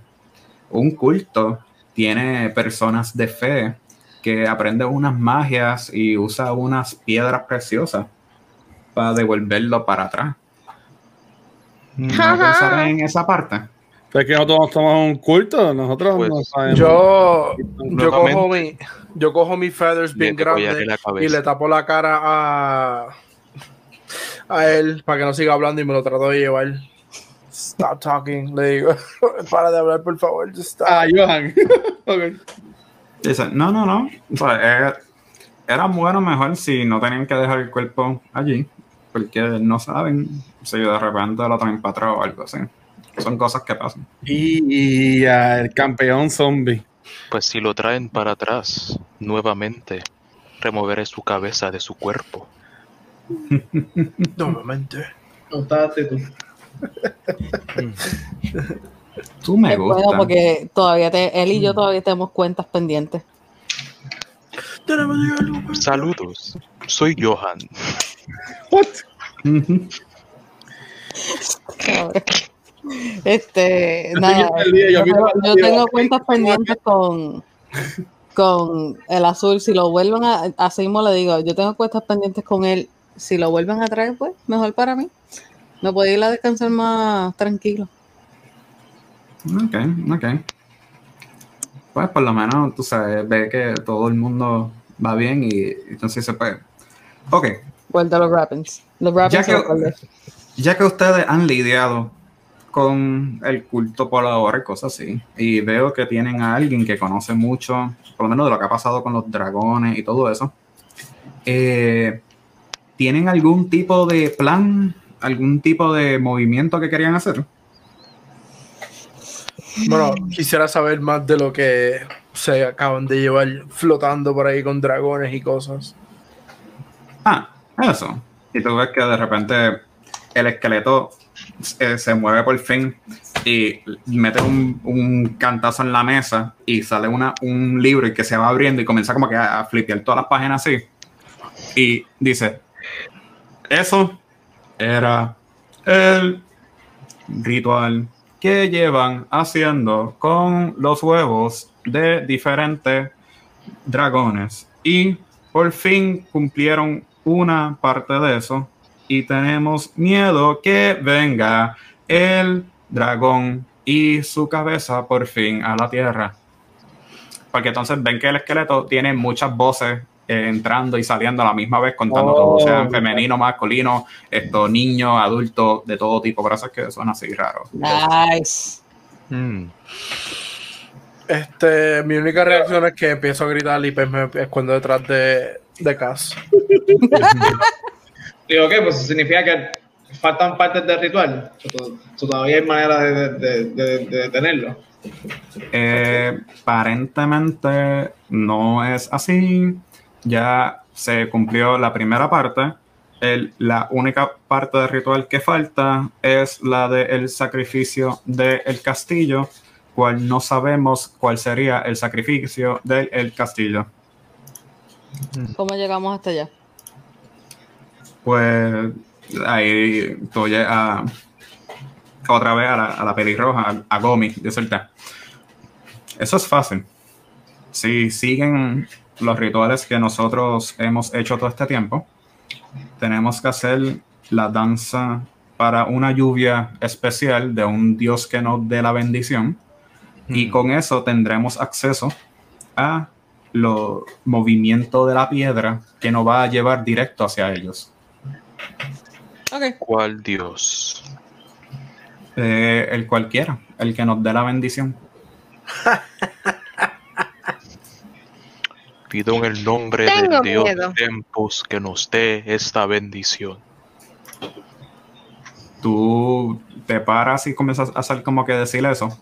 S2: Un culto tiene personas de fe que aprende unas magias y usa unas piedras preciosas para devolverlo para atrás. No pensar en esa parte.
S8: Es que nosotros somos un culto, nosotros
S5: Pues,
S8: no sabemos.
S3: Yo, yo cojo mi, yo cojo mis feathers bien grandes y le tapo la cara a, a él para que no siga hablando y me lo trato de llevar. Stop talking, le digo. Para de hablar, por favor. Just stop.
S8: Ah, Johan.
S2: Dice, no, no, no. O sea, eh, era bueno mejor si no tenían que dejar el cuerpo allí, porque no saben si de repente lo traen para atrás o algo así. Son cosas que pasan.
S8: Y, y, el campeón zombie.
S5: Pues si lo traen para atrás, nuevamente, removeré su cabeza de su cuerpo.
S3: Nuevamente.
S4: No tú.
S2: Tú me
S6: Es
S2: gusta.
S6: bueno porque todavía te, él y yo todavía tenemos cuentas pendientes.
S5: Saludos, soy Johan.
S8: What?
S6: Este, nada,
S8: yo
S6: tengo cuentas pendientes con, con el azul. Si lo vuelven a, así mismo le digo, yo tengo cuentas pendientes con él. Si lo vuelven a traer, pues mejor para mí. Me puedo ir a descansar más tranquilo.
S2: Ok, ok. Pues por lo menos, tú sabes, ve que todo el mundo va bien y entonces se puede. Ok,
S6: Vuelta a los Rappins. Los
S2: Ya que- ya que ustedes han lidiado con el culto por ahora y cosas así, y veo que tienen a alguien que conoce mucho, por lo menos de lo que ha pasado con los dragones y todo eso, eh, ¿tienen algún tipo de plan, algún tipo de movimiento que querían hacer?
S3: Bueno, quisiera saber más de lo que se acaban de llevar flotando por ahí con dragones y cosas.
S2: Ah, eso. Y tú ves que de repente el esqueleto eh, se mueve por fin y mete un, un cantazo en la mesa y sale una, un libro y que se va abriendo y comienza como que a, a flipear todas las páginas así. Y dice, eso era el ritual que llevan haciendo con los huevos de diferentes dragones. Y por fin cumplieron una parte de eso. Y tenemos miedo que venga el dragón y su cabeza por fin a la tierra. Porque entonces ven que el esqueleto tiene muchas voces entrando y saliendo a la misma vez, contando
S8: Oh,
S2: todo, sean femenino, masculino, esto, niños, adultos, de todo tipo. Por eso es que suena así raro.
S6: Nice.
S5: Mm,
S3: Este, mi única reacción es que empiezo a gritar y pues me escondo detrás de, de Cass.
S4: Digo, ok, pues eso significa que faltan partes del ritual. So, todavía hay manera de, de, de, de- de detenerlo.
S2: Eh, aparentemente no es así. Ya se cumplió la primera parte. El- la única parte del ritual que falta es la del sacrificio del castillo, cual no sabemos cuál sería el sacrificio del el castillo.
S6: ¿Cómo llegamos hasta allá?
S2: Pues ahí tú llegas otra vez a la, a la pelirroja, a, a Gomi, de suelta. Eso es fácil. Si siguen los rituales que nosotros hemos hecho todo este tiempo, tenemos que hacer la danza para una lluvia especial de un dios que nos dé la bendición. Y con eso tendremos acceso a los movimientos de la piedra que nos va a llevar directo hacia ellos.
S6: Ok.
S5: ¿Cuál Dios?
S2: Eh, el cualquiera, el que nos dé la bendición.
S5: Pido en el nombre
S7: Tengo
S5: del Dios
S7: miedo.
S5: de tiempos que nos dé esta bendición.
S2: Tú te paras y comienzas a hacer como que decir eso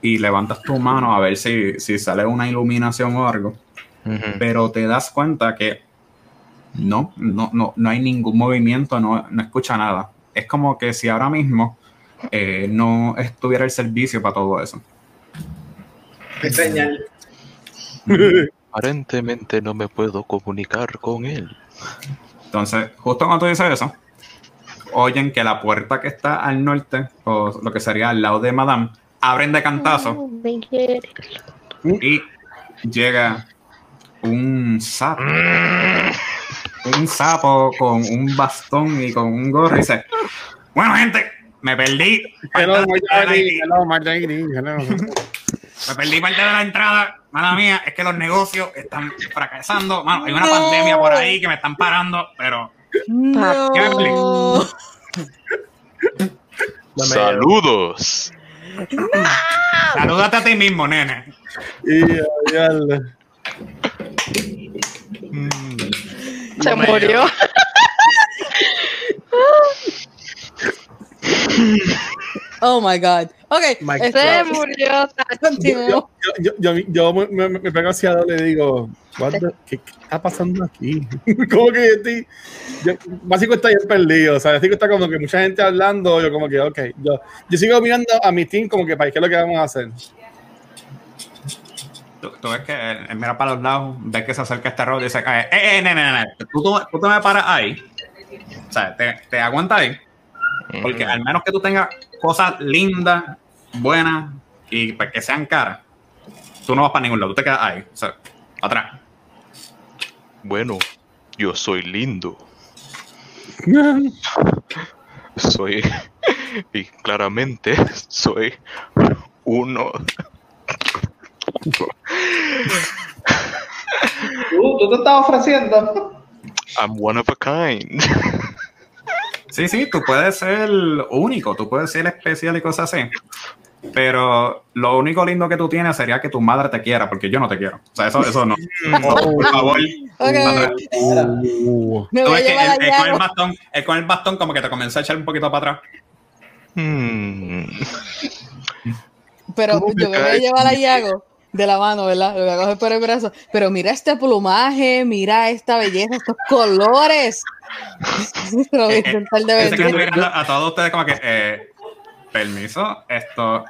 S2: y levantas tu mano a ver si, si sale una iluminación o algo, pero te das cuenta que no, no, no, no hay ningún movimiento, no, no escucha nada. Es como que si ahora mismo eh, no estuviera el servicio para todo eso.
S4: Qué señal.
S5: Aparentemente no me puedo comunicar con él.
S2: Entonces, justo cuando tú dices eso, oyen que la puerta que está al norte, o lo que sería al lado de Madame, abren de cantazo y llega un sapo. Un sapo con un bastón y con un gorro y dice, bueno gente, me perdí.
S8: Hello. Hello. Hello.
S2: Me perdí parte de la entrada. Mala mía, es que los negocios están fracasando. Mano, hay una pandemia por ahí que me están parando, pero
S6: No.
S3: Dame-
S5: Saludos.
S2: salúdate a ti mismo, nene.
S8: Y, diablo.
S7: Se murió.
S6: Oh my god. Ok,
S3: Mike
S6: este-
S7: Se murió.
S6: continuemos.
S8: Yo, yo, yo, yo me, me, me pego hacia Ado y le digo, "What the- ¿qué, qué está pasando aquí? como que yo estoy, yo, básico está bien perdido, o sea, básico está como que mucha gente hablando, yo como que, ok, yo, yo sigo mirando a mi team como que, ¿para qué es lo que vamos a hacer?
S2: Tú, tú ves que él, él mira para los lados, ves que se acerca este robo y dice, eh, eh, eh, nene, nene, tú, tú, tú te me paras ahí. O sea, te, te aguanta ahí. Porque al menos que tú tengas cosas lindas, buenas y pues, que sean caras, tú no vas para ningún lado, tú te quedas ahí, o sea, atrás.
S5: Bueno, yo soy lindo. Soy. Y claramente soy uno.
S4: Tú, tú te estás ofreciendo.
S5: I'm one of a kind.
S2: Sí, sí, tú puedes ser único, tú puedes ser especial y cosas así. Pero lo único lindo que tú tienes sería que tu madre te quiera, porque yo no te quiero. O sea, eso, eso no. Por favor.
S6: Ok.
S2: madre.
S8: Uh,
S6: Me
S2: Tú que él con el bastón, él con el bastón como que te comenzó a echar un poquito para atrás.
S5: Hmm.
S6: Pero
S5: ¿Cómo
S6: yo
S5: me
S6: voy a llevar a Yago de la mano, ¿verdad? Lo voy a coger por el brazo. Pero mira este plumaje, mira esta belleza, estos colores. Lo voy a
S2: Eh, eh,
S6: intentar de
S2: mirando a todos ustedes como que, eh, permiso, esto...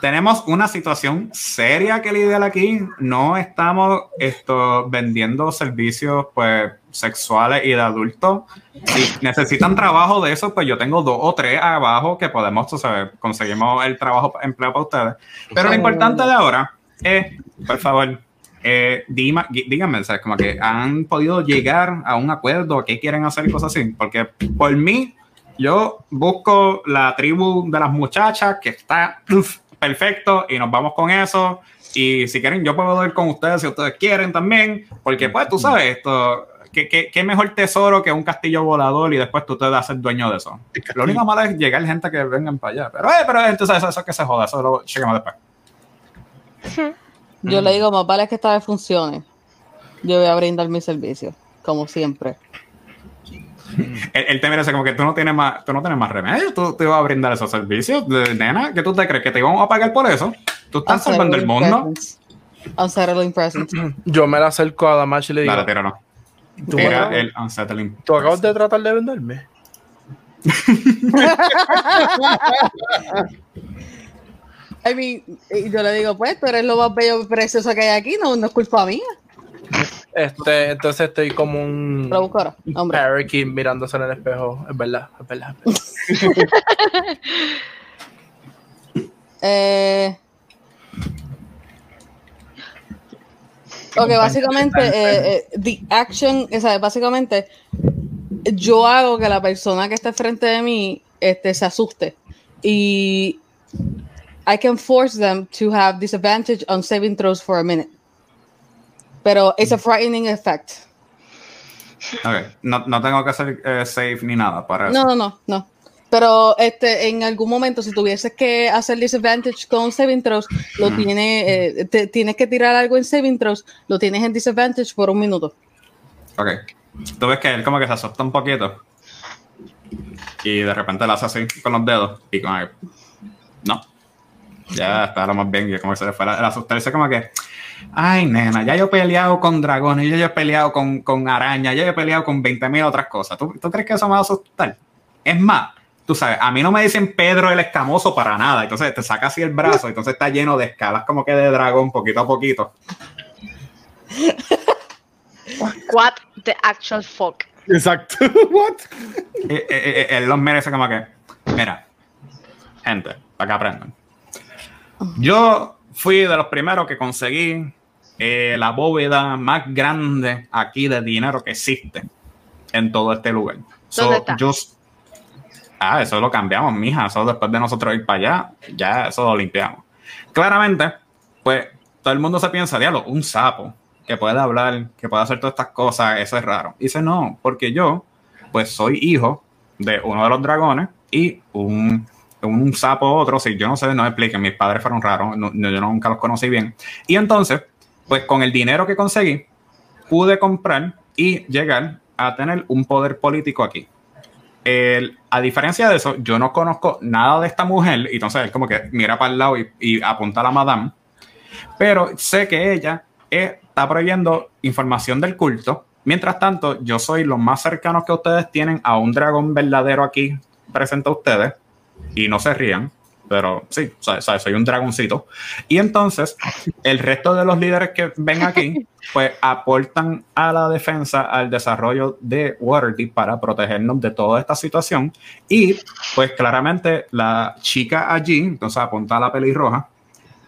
S2: Tenemos una situación seria que lidiar aquí. No estamos esto, vendiendo servicios pues, sexuales y de adultos. Si necesitan trabajo de eso, pues yo tengo dos o tres abajo que podemos, tú sabes, conseguimos el trabajo empleo para ustedes. Pero lo importante de ahora es, por favor, eh, gui- díganme, ¿sabes? Como que han podido llegar a un acuerdo, qué quieren hacer y cosas así. Porque por mí, yo busco la tribu de las muchachas que está uf, perfecto y nos vamos con eso. Y si quieren, yo puedo ir con ustedes si ustedes quieren también. Porque, pues, tú sabes, esto. ¿Qué, qué, qué mejor tesoro que un castillo volador y después tú te das el dueño de eso? Lo único malo es llegar gente que vengan para allá. Pero, eh, pero entonces eso, eso que se joda, eso lo llegamos después.
S6: Yo le digo, más vale que esta vez funcione. Yo voy a brindar mi servicio, como siempre.
S2: Él, él te mira así como que tú no tienes más, tú no tienes más remedio, tú te vas a brindar esos servicios. Nena, ¿qué tú te crees? ¿Que te íbamos a pagar por eso? Tú estás salvando el mundo.
S6: Unsettling presence.
S3: Yo me la acerco a Damash y le digo,
S2: Dale, tira, no.
S3: ¿tú, me-
S2: el unsettling.
S3: tú acabas de tratar de venderme.
S6: I mean, y yo le digo, pues, tú eres lo más bello y precioso que hay aquí, no, no es culpa mía.
S3: Este, entonces estoy como un
S6: Lo busco ahora, hombre.
S3: parakeet mirándose en el espejo. Es verdad, es verdad. es verdad.
S6: Eh, ok, básicamente, eh, eh, the action, o sea, básicamente, yo hago que la persona que está frente de mí este, se asuste. Y I can force them to have disadvantage on saving throws for a minute. Pero it's a frightening effect.
S2: Ok, no, no tengo que hacer eh, save ni nada para eso.
S6: No, no, no, no. Pero este, en algún momento, si tuvieses que hacer disadvantage con saving throws, lo tiene, eh, te- tienes que tirar algo en saving throws, lo tienes en disadvantage por un minuto.
S2: Ok. Tú ves que él como que se asusta un poquito. Y de repente lo hace así con los dedos. Y como que. No. Ya está lo más bien. Y como que se le fue el asustarse como que. Ay, nena, ya yo he peleado con dragones, ya yo he peleado con, con arañas, ya yo he peleado con 20.000 otras cosas. ¿Tú, ¿Tú crees que eso me va a asustar? Es más, tú sabes, a mí no me dicen Pedro el escamoso para nada. Entonces te saca así el brazo, entonces está lleno de escalas como que de dragón, poquito a poquito.
S7: What the actual fuck.
S8: Exacto. What?
S2: Eh, eh, eh, él los merece como que, mira, gente, para que aprendan. Yo fui de los primeros que conseguí eh, la bóveda más grande aquí de dinero que existe en todo este lugar. So,
S7: ¿Dónde está?
S2: yo- ah, eso lo cambiamos, mija. Eso después de nosotros ir para allá, ya eso lo limpiamos. Claramente, pues todo el mundo se piensa, diablo, un sapo que puede hablar, que puede hacer todas estas cosas, eso es raro. Y dice, no, porque yo, pues soy hijo de uno de los dragones y un, un sapo otro, si yo no sé, no me expliquen, mis padres fueron raros, no- yo nunca los conocí bien. Y entonces, pues con el dinero que conseguí, pude comprar y llegar a tener un poder político aquí. A diferencia de eso, yo no conozco nada de esta mujer, y entonces él como que mira para el lado y, apunta a la madame, pero sé que ella está proveyendo información del culto. Mientras tanto, yo soy lo más cercano que ustedes tienen a un dragón verdadero aquí presente a ustedes, y no se rían, pero sí, o sea, soy un dragoncito. Y entonces, el resto de los líderes que ven aquí, pues aportan a la defensa, al desarrollo de Waterdeep para protegernos de toda esta situación. Y pues claramente la chica allí, entonces apunta a la pelirroja,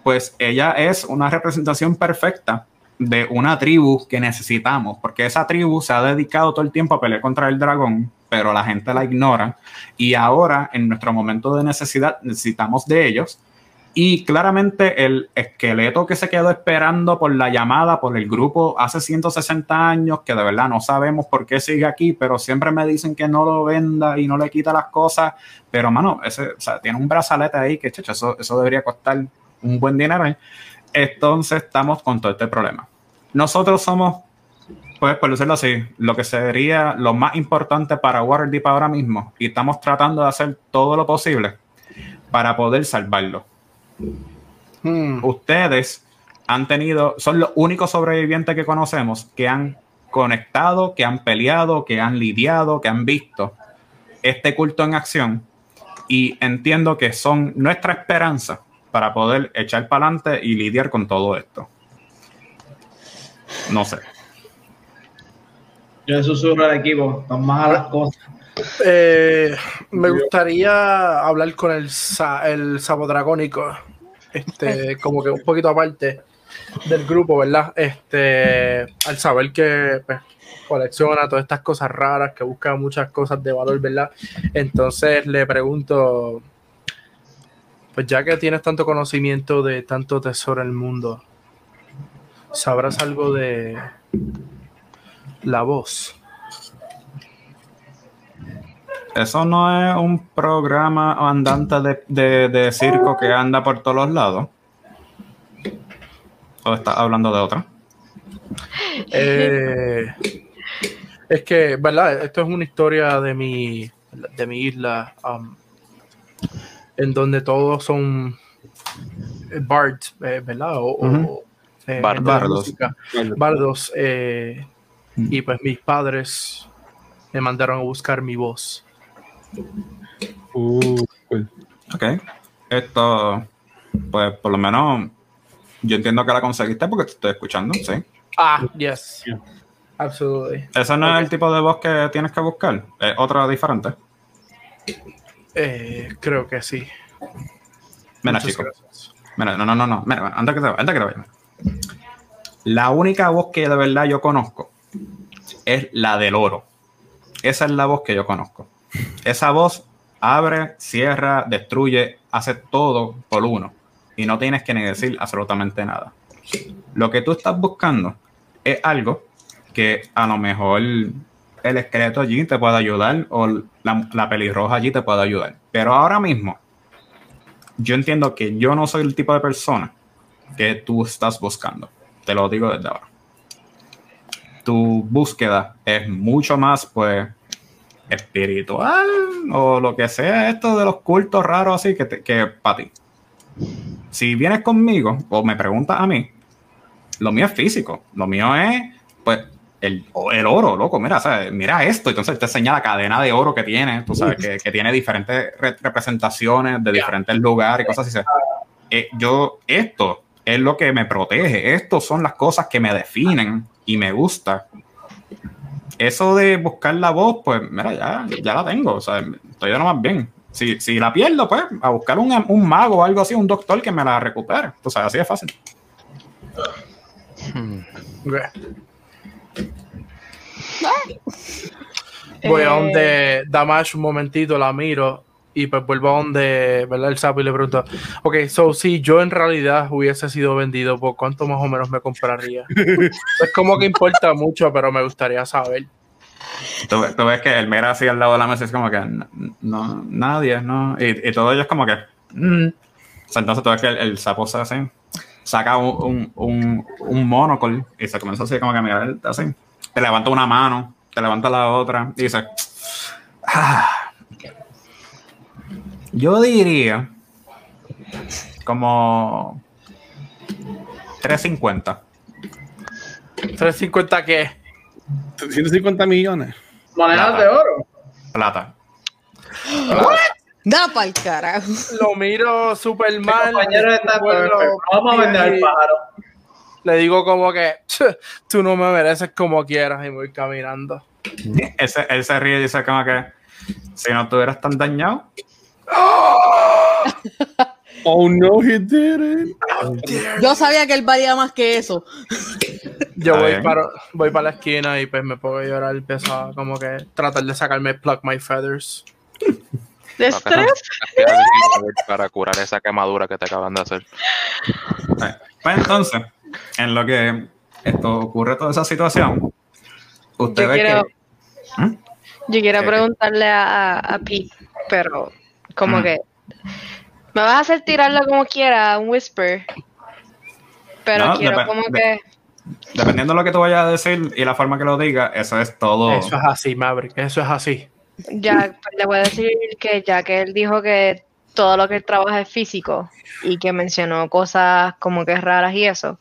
S2: pues ella es una representación perfecta de una tribu que necesitamos, porque esa tribu se ha dedicado todo el tiempo a pelear contra el dragón, pero la gente la ignora y ahora en nuestro momento de necesidad necesitamos de ellos. Y claramente el esqueleto que se quedó esperando por la llamada, por el grupo hace 160 años, que de verdad no sabemos por qué sigue aquí, pero siempre me dicen que no lo venda y no le quita las cosas. Pero, mano, ese, tiene un brazalete ahí que, chacho, eso, eso debería costar un buen dinero. ¿eh? Entonces estamos con todo este problema. Nosotros somos, pues por decirlo así, lo que sería lo más importante para Waterdeep ahora mismo y estamos tratando de hacer todo lo posible para poder salvarlo.
S3: Hmm.
S2: Ustedes han tenido, son los únicos sobrevivientes que conocemos que han conectado, que han peleado, que han lidiado, que han visto este culto en acción y entiendo que son nuestra esperanza para poder echar para adelante y lidiar con todo esto. No sé.
S4: Yo susurro al equipo, vamos a las cosas.
S3: Eh, me gustaría hablar con el, sa- el sapo dragónico, este, como que un poquito aparte del grupo, ¿verdad? Este, al saber que pues, colecciona todas estas cosas raras, que busca muchas cosas de valor, ¿verdad? Entonces le pregunto, pues ya que tienes tanto conocimiento de tanto tesoro en el mundo, ¿sabrás algo de la voz?
S2: Eso no es un programa andante de, de- de circo que anda por todos los lados. ¿O estás hablando de otra?
S3: Eh, es que, ¿verdad? Esto es una historia de mi, de mi isla, um, en donde todos son bards, eh, ¿verdad? O, eh,
S5: Bardos.
S2: Bardos.
S3: eh, y pues mis padres me mandaron a buscar mi voz.
S8: Uh, cool.
S2: Ok. Esto, pues por lo menos yo entiendo que la conseguiste porque te estoy escuchando, sí.
S3: Ah, yes. Absolutely.
S2: Ese no es el tipo de voz que tienes que buscar. Es otra diferente.
S3: Eh, creo que sí.
S2: Mira,
S3: Muchas
S2: chico.
S3: gracias.
S2: Mira, no, no, no, no. Mira, antes que te, antes que te vayas. La única voz que de verdad yo conozco es la del oro. Esa es la voz que yo conozco. Esa voz abre, cierra, destruye, hace todo por uno. Y no tienes que ni decir absolutamente nada. Lo que tú estás buscando es algo que a lo mejor el esqueleto allí te puede ayudar o la, pelirroja allí te puede ayudar. Pero ahora mismo, yo entiendo que yo no soy el tipo de persona que tú estás buscando. Te lo digo desde ahora. Tu búsqueda es mucho más, pues, espiritual o lo que sea, esto de los cultos raros así que, te- que para ti. Si vienes conmigo o me preguntas a mí, lo mío es físico. Lo mío es, pues, el, el oro, loco. Mira, ¿sabes? mira esto. Entonces te enseña la cadena de oro que tiene, tú sabes, que, que tiene diferentes re- representaciones de diferentes lugares y cosas así. Eh, yo, esto es lo que me protege. Estos son las cosas que me definen y me gusta. Eso de buscar la voz, pues, mira, ya, ya la tengo. O sea, estoy de lo más bien. Si, si la pierdo, pues, a buscar un, un mago o algo así, un doctor que me la recupere. O sea, así es fácil.
S5: Hmm.
S3: Voy a
S7: Eh,
S3: donde Damash un momentito, la miro y pues vuelvo a donde, ¿verdad? El sapo y le pregunto, ok, so si yo en realidad hubiese sido vendido, ¿por cuánto más o menos me compraría? es como que importa mucho, pero me gustaría saber.
S2: Tú, tú ves que él mira así al lado de la mesa es como que no, nadie, ¿no? Y, y todo ello es como que. mm. O sea, entonces tú ves que el, el sapo se hace, saca un, un, un, un monocle y se comienza así como que a mirar así. Te levanta una mano, te levanta la otra y dice. "Ah". Yo diría como 350
S3: 350 qué?
S8: 150 millones.
S4: Monedas de oro.
S2: plata.
S6: Da pa'l carajo.
S3: Lo miro súper mal.
S4: compañero está. Vamos a vender al pájaro.
S3: Le digo como que tú no me mereces como quieras y voy caminando.
S2: Él se, él se ríe y dice como que si no estuvieras tan dañado,
S8: Oh no, he didn't.
S6: Yo sabía que él valía más que eso.
S3: Yo voy para, voy para la esquina y pues me puedo llorar, empiezo a como que tratar de sacarme pluck my feathers.
S7: ¿De estrés?
S5: Para curar esa quemadura que te acaban de hacer.
S2: Eh, Pues entonces, en lo que esto ocurre toda esa situación, usted
S7: Yo
S2: ve
S7: quiero-
S2: que ¿Mm?
S7: Yo quiero preguntarle a, a, a Pete, pero como
S2: Mm.
S7: que me vas a hacer tirarlo como quiera, un whisper. Pero
S2: No,
S7: quiero como que
S2: dependiendo de lo que tú vayas a decir y la forma que lo diga, eso es todo.
S3: Eso es así, Maverick, eso es así.
S7: ya pues, le voy a decir que ya que él dijo que todo lo que él trabaja es físico y que mencionó cosas como que raras y eso,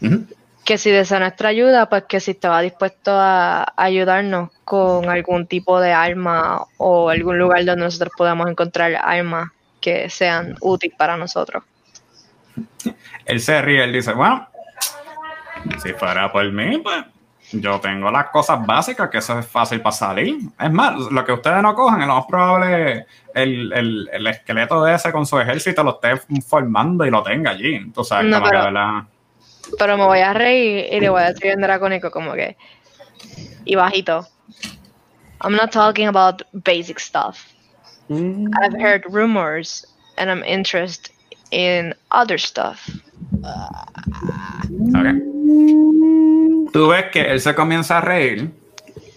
S2: Ujú.
S7: Que si desea nuestra ayuda, pues que si estaba dispuesto a ayudarnos con algún tipo de arma o algún lugar donde nosotros podamos encontrar armas que sean útiles para nosotros.
S2: Él se ríe, él dice, bueno, si fuera por mí, pues yo tengo las cosas básicas, que eso es fácil para salir. Es más, lo que ustedes no cojan, lo más probable es el, el, el esqueleto de ese con su ejército lo esté formando y lo tenga allí. Tú sabes,
S7: No,
S2: como que, ¿verdad?
S7: Pero me voy a reír y le voy a decir en dracónico como que y bajito. I'm not talking about basic stuff. I've heard rumors and I'm interested in other stuff.
S2: Ok. Tú ves que él se comienza a reír,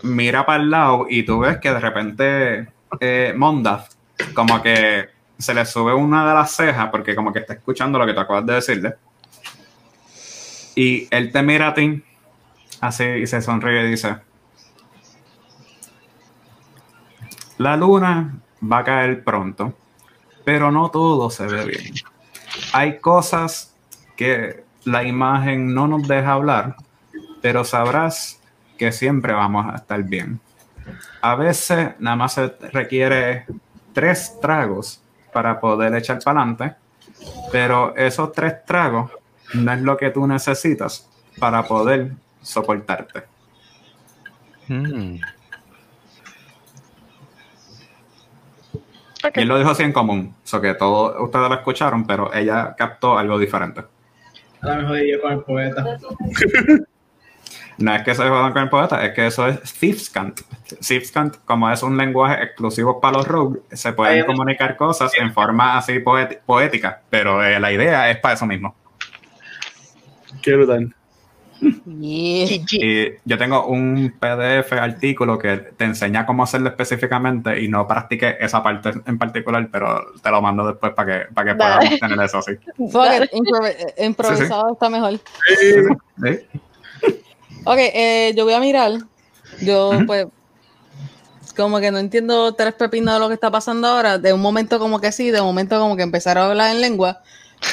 S2: mira para el lado y tú ves que de repente eh, Mondaf como que se le sube una de las cejas porque como que está escuchando lo que tú acabas de decirle. Y él te mira a ti así y se sonríe y dice, la luna va a caer pronto, pero no todo se ve bien. Hay cosas que la imagen no nos deja hablar, pero sabrás que siempre vamos a estar bien. A veces nada más se requiere tres tragos para poder echar para adelante, pero esos tres tragos no es lo que tú necesitas para poder soportarte.
S5: Hmm.
S2: Él lo dijo así en común, so que todos ustedes lo escucharon, pero ella captó algo diferente.
S4: Ahora me jodí yo con el poeta.
S2: No es que se jodan con el poeta, es que eso es Thiefscant. Thiefscant, como es un lenguaje exclusivo para los rogues, se pueden comunicar cosas en forma así poética, pero eh, la idea es para eso mismo.
S8: Qué brutal.
S6: Yeah.
S2: Y yo tengo un PDF artículo que te enseña cómo hacerlo específicamente y no practiqué esa parte en particular, pero te lo mando después para que, para que
S7: Dale.
S2: podamos tener eso así.
S6: Improv- improvisado está mejor.
S2: ¿Sí?
S6: Ok, eh, yo voy a mirar. Yo, pues, como que no entiendo tres pepinos de lo que está pasando ahora. De un momento como que sí, de un momento como que empezaron a hablar en lengua.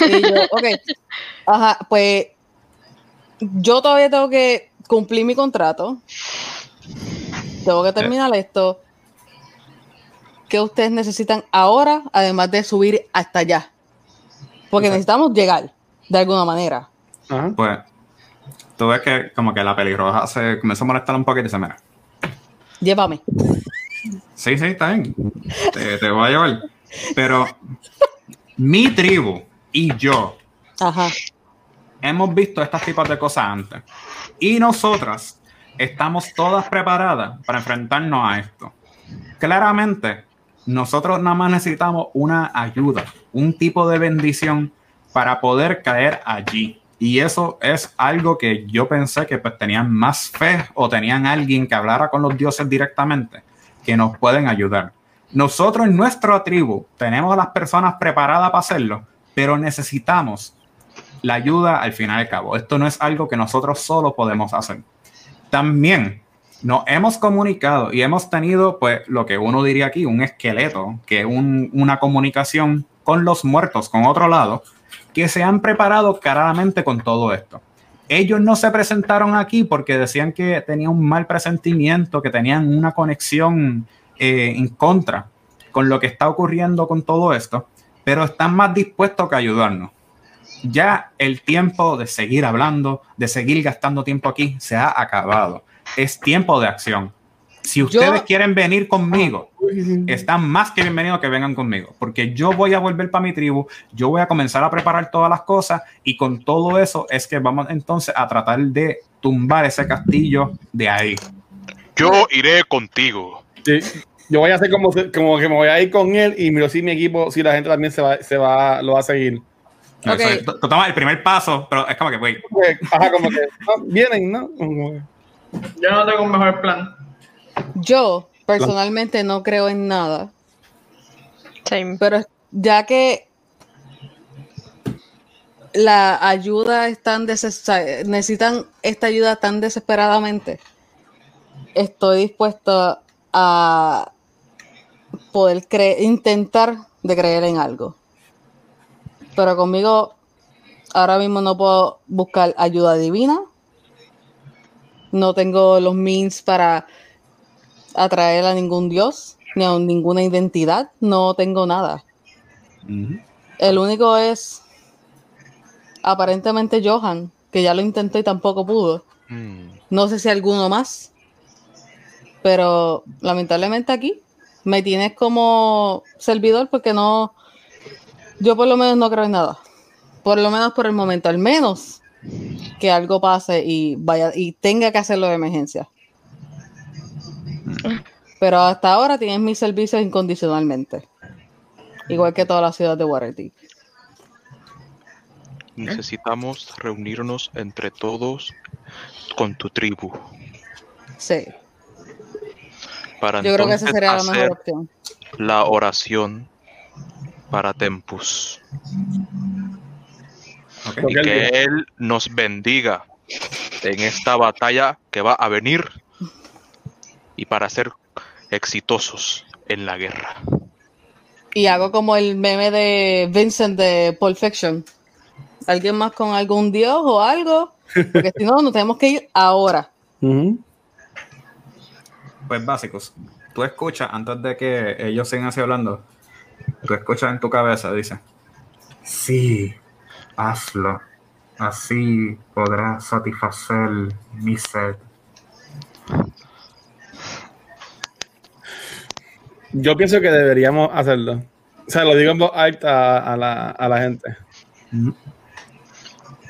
S6: Y yo, ok, ajá, pues, yo todavía tengo que cumplir mi contrato. Tengo que terminar esto. ¿Qué ustedes necesitan ahora, además de subir hasta allá? Porque necesitamos llegar, de alguna manera.
S8: Ajá.
S2: Pues tú ves que como que la pelirroja se comenzó a molestar un poquito y dice, mira,
S6: Llévame.
S2: Sí, sí, está bien. Te, te voy a llevar. Pero mi tribu y yo
S6: Ajá.
S2: Hemos visto estos tipos de cosas antes. Y nosotras estamos todas preparadas para enfrentarnos a esto. Claramente, nosotros nada más necesitamos una ayuda, un tipo de bendición para poder caer allí. Y eso es algo que yo pensé que pues tenían más fe o tenían alguien que hablara con los dioses directamente, que nos pueden ayudar. Nosotros en nuestra tribu tenemos a las personas preparadas para hacerlo, pero necesitamos la ayuda al final y al cabo. Esto no es algo que nosotros solo podemos hacer. También nos hemos comunicado y hemos tenido, pues, lo que uno diría aquí, un esqueleto, que es una comunicación con los muertos, con otro lado, que se han preparado claramente con todo esto. Ellos no se presentaron aquí porque decían que tenían un mal presentimiento, que tenían una conexión eh, en contra con lo que está ocurriendo con todo esto, pero están más dispuestos que ayudarnos. Ya el tiempo de seguir hablando, de seguir gastando tiempo aquí, se ha acabado. Es tiempo de acción. Si ustedes quieren venir conmigo, están más que bienvenidos que vengan conmigo, porque yo voy a volver para mi tribu, yo voy a comenzar a preparar todas las cosas y con todo eso es que vamos entonces a tratar de tumbar ese castillo de ahí.
S5: Yo iré contigo.
S8: Sí. Yo voy a hacer como, como que me voy a ir con él y miro si mi equipo, si la gente también se va, se va, lo va a seguir.
S2: Okay. Toma el primer paso, pero es como que, güey.
S8: Ajá, como que vienen, ¿no?
S4: Yo no tengo un mejor plan.
S6: Yo personalmente no creo en nada. Pero ya que la ayuda es tan necesitan esta ayuda tan desesperadamente, estoy dispuesto a poder intentar de creer en algo. Pero conmigo ahora mismo no puedo buscar ayuda divina. No tengo los means para atraer a ningún dios, ni a ninguna identidad, no tengo nada. El único es aparentemente Johan, que ya lo intentó y tampoco pudo. Mm. No sé si alguno más, pero lamentablemente aquí me tienes como servidor porque no, yo por lo menos no creo en nada. Por lo menos por el momento, al menos que algo pase y vaya y tenga que hacerlo de emergencia. Pero hasta ahora tienen mis servicios incondicionalmente. Igual que toda la ciudad de Waterdeep.
S5: Necesitamos reunirnos entre todos con tu tribu.
S6: Sí.
S5: Para Yo creo que esa sería la mejor opción. La oración para Tempus. Y que Él nos bendiga en esta batalla que va a venir y para ser exitosos en la guerra.
S6: Y hago como el meme de Vincent de Pulp Fiction. ¿Alguien más con algún dios o algo? Porque si no, nos tenemos que ir ahora.
S2: Pues básicos. Tú escuchas antes de que ellos sigan así hablando. Tú escuchas en tu cabeza, dice. Sí, hazlo. Así podrás satisfacer mi sed.
S8: Yo pienso que deberíamos hacerlo. O sea, lo digo en voz alta a, la, a la gente.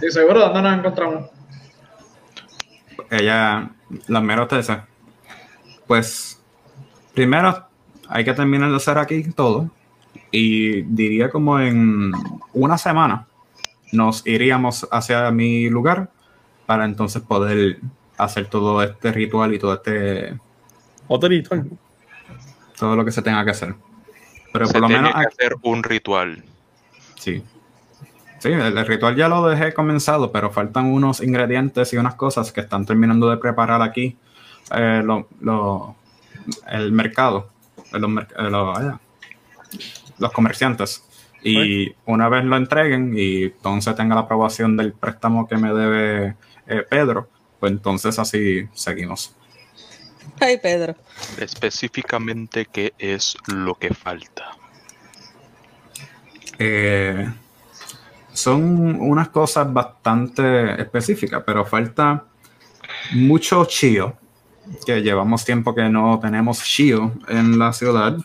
S4: Sí, seguro, ¿dónde nos encontramos?
S2: Ella, la mera dice, pues, primero hay que terminar de hacer aquí todo. Y diría como en una semana nos iríamos hacia mi lugar para entonces poder hacer todo este ritual y todo este...
S8: Otro ritual
S2: todo lo que se tenga que hacer. Pero por lo menos
S5: hay que hacer un ritual.
S2: Sí. Sí, el, ritual ya lo dejé comenzado, pero faltan unos ingredientes y unas cosas que están terminando de preparar aquí eh, el mercado, eh, los, comerciantes. Y una vez lo entreguen y entonces tenga la aprobación del préstamo que me debe Pedro, pues entonces así seguimos.
S6: Ay, Pedro.
S5: Específicamente, ¿qué es lo que falta?
S2: Eh, son unas cosas bastante específicas, pero falta mucho chio, que llevamos tiempo que no tenemos chio en la ciudad.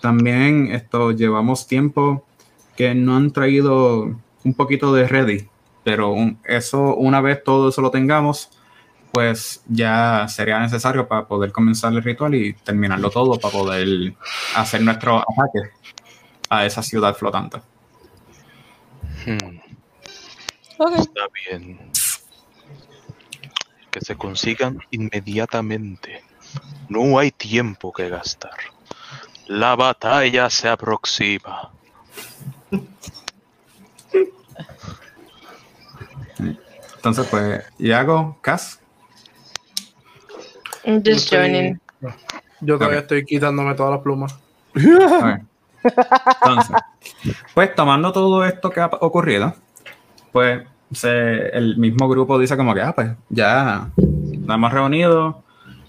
S2: También esto llevamos tiempo que no han traído un poquito de ready pero un- eso, una vez todo eso lo tengamos, pues ya sería necesario para poder comenzar el ritual y terminarlo todo para poder hacer nuestro ataque a esa ciudad flotante.
S5: Hmm, está bien. Que se consigan inmediatamente. No hay tiempo que gastar. La batalla se aproxima.
S2: Entonces, pues, Iago, Cas,
S7: I'm
S3: Yo
S7: just
S3: estoy-
S7: joining.
S3: Yo todavía estoy quitándome todas las plumas.
S2: Ok. Entonces, pues tomando todo esto que ha ocurrido, pues se- el mismo grupo dice como que, ah, pues ya nos hemos reunido,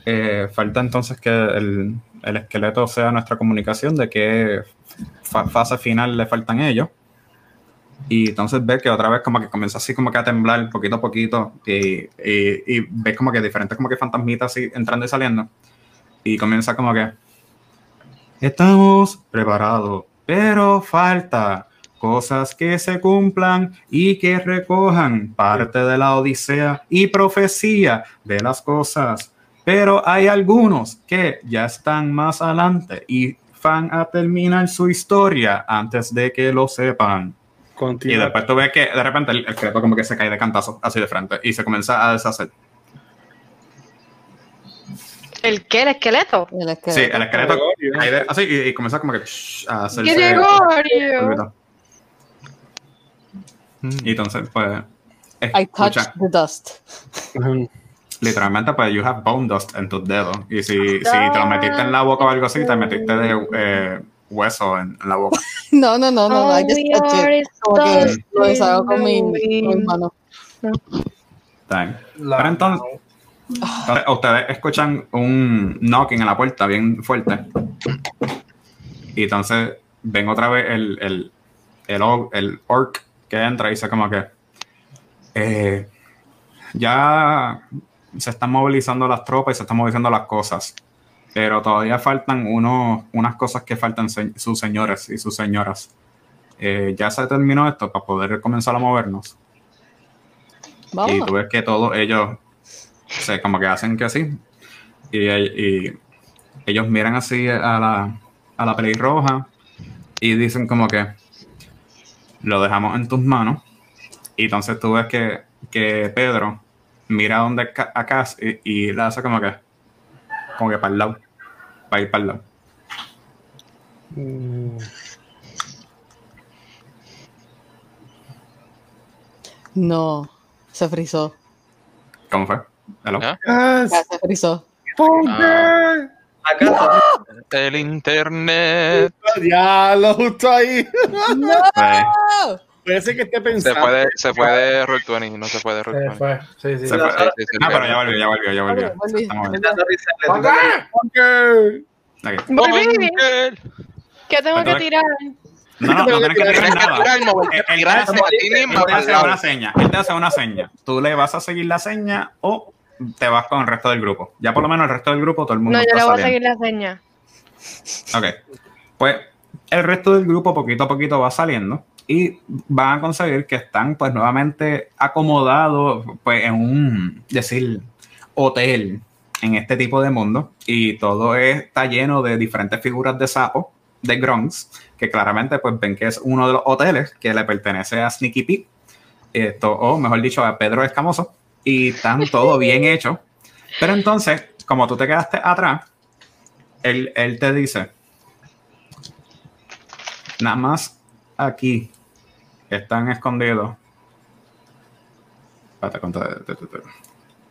S2: eh, falta entonces que el, el esqueleto sea nuestra comunicación de qué fa- fase final le faltan ellos. Y entonces ves que otra vez como que comienza así como que a temblar poquito a poquito y, y, y ves como que diferentes como que fantasmitas así entrando y saliendo. Y comienza como que, Estamos preparados, pero falta cosas que se cumplan y que recojan parte de la odisea y profecía de las cosas. Pero hay algunos que ya están más adelante y van a terminar su historia antes de que lo sepan. Y después tú ves que de repente el, el esqueleto como que se cae de cantazo así de frente y se comienza a deshacer.
S7: ¿El qué? ¿El esqueleto?
S6: El esqueleto.
S2: Sí, el esqueleto de- así y, y comienza como que shh, a hacerse...
S7: Gregorio.
S5: Hmm.
S2: Y entonces, pues,
S6: I touched
S2: escucha,
S6: the dust.
S2: Literalmente, pues, you have bone dust en tus dedos. Y si, si te lo metiste en la boca o algo así, te metiste de eh, hueso en, en la boca.
S6: No, no, no, no, no. I just it. Como que lo deshago con mi, mano.
S3: La-
S2: Pero entonces, entonces, ustedes escuchan un knocking en la puerta bien fuerte. Y entonces ven otra vez el, el, el, el orc que entra y dice como que eh, ya se están movilizando las tropas y se están movilizando las cosas. Pero todavía faltan unos, unas cosas que faltan se- sus señores y sus señoras. Eh, ya se terminó esto para poder comenzar a movernos. Y tú ves que todos ellos se como que hacen que sí. Y, y ellos miran así a la, a la pelirroja y dicen como que lo dejamos en tus manos. Y entonces tú ves que, que Pedro mira donde a Cass y, y le hace como que como que para el lado. Para ir para el lado.
S6: No, se frizó.
S2: ¿Cómo fue? Hello.
S5: ¿Ah?
S6: Ya se frizó.
S8: Ponte.
S4: ¿Acaso?
S5: El internet
S8: Ya lo justo ahí.
S2: Pues,
S6: ¡Oh!
S8: Puede ser que esté
S5: se
S8: pensando.
S5: fue de, se fue de Roll20, no se fue de
S3: Se
S5: Roll20.
S3: fue. Sí, sí.
S2: se fue.
S5: Sí, sí, sí,
S2: Ah, pero ya volvió, ya volvió, ya volvió.
S6: Ok. Volví.
S7: ¿Qué tengo que tirar?
S2: No, no, no tienes que tirar nada. Él- te hace-
S5: a ti mismo
S2: él te
S5: para
S2: hace
S5: el lado.
S2: una seña. Él te hace una seña. Tú le vas a seguir la seña o te vas con el resto del grupo. Ya por lo menos el resto del grupo, todo el mundo
S7: No, yo le voy a seguir la seña.
S2: Ok. Pues el resto del grupo poquito a poquito va saliendo y van a conseguir que están pues nuevamente acomodados pues en un, decir, hotel en este tipo de mundo y todo está lleno de diferentes figuras de sapo, de grunts, que claramente pues ven que es uno de los hoteles que le pertenece a Sneaky Pete, esto, o mejor dicho a Pedro Escamoso, y están todo bien hecho. Pero entonces, como tú te quedaste atrás, él, él te dice, nada más aquí están escondidos. Espérate, ¿cuánto de- de- de- de-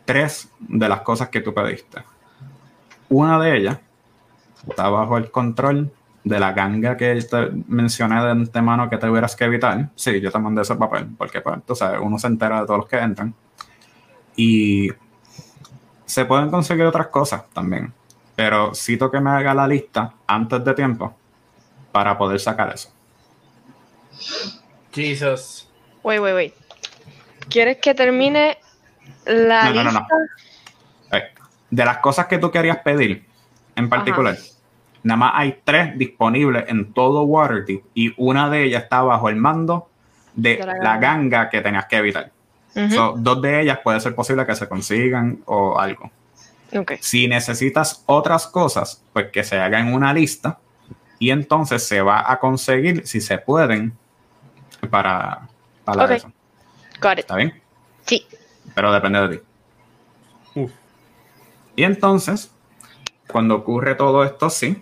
S2: Tres de las cosas que tú pediste. Una de ellas está bajo el control de la ganga que te mencioné de antemano que te hubieras que evitar. Sí, yo te mandé ese papel, porque pues, tú sabes, uno se entera de todos los que entran. Y se pueden conseguir otras cosas también. Pero cito que me haga la lista antes de tiempo para poder sacar eso.
S3: Jesus.
S7: Wait, wait, wait. ¿Quieres que termine la
S2: No, no, no, no.
S7: lista?
S2: Eh, De las cosas que tú querías pedir en particular, nada más hay tres disponibles en todo Waterdeep y una de ellas está bajo el mando de
S7: De la
S2: la
S7: ganga.
S2: que tenías que evitar. So, dos de ellas puede ser posible que se consigan o algo.
S7: Ok.
S2: Si necesitas otras cosas, pues que se haga en una lista y entonces se va a conseguir, si se pueden, para, para
S7: Ok.
S2: eso.
S7: Got it.
S2: ¿Está bien?
S7: Sí.
S2: Pero depende de ti.
S8: Uf.
S2: Y entonces, cuando ocurre todo esto así,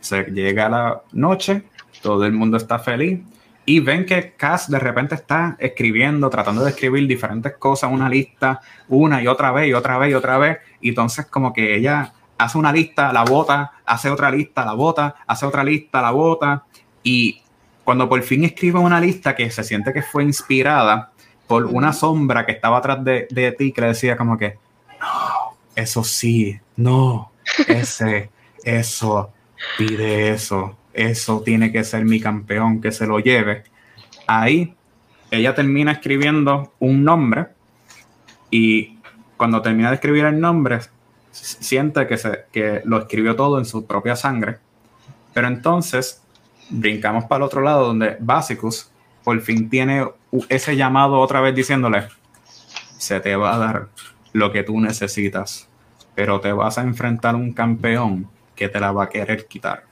S2: se llega la noche, todo el mundo está feliz y ven que Cass de repente está escribiendo, tratando de escribir diferentes cosas, una lista, una y otra vez y otra vez y otra vez. Y entonces como que ella hace una lista, la bota, hace otra lista, la bota, hace otra lista, la bota. Y cuando por fin escribe una lista que se siente que fue inspirada por una sombra que estaba atrás de, de ti que le decía como que, no, eso sí, no, ese, eso, pide eso, eso tiene que ser mi campeón, que se lo lleve. Ahí ella termina escribiendo un nombre y cuando termina de escribir el nombre, siente que, se, que lo escribió todo en su propia sangre. Pero entonces brincamos para el otro lado donde Basicus por fin tiene ese llamado otra vez diciéndole, se te va a dar lo que tú necesitas, pero te vas a enfrentar a un campeón que te la va a querer quitar.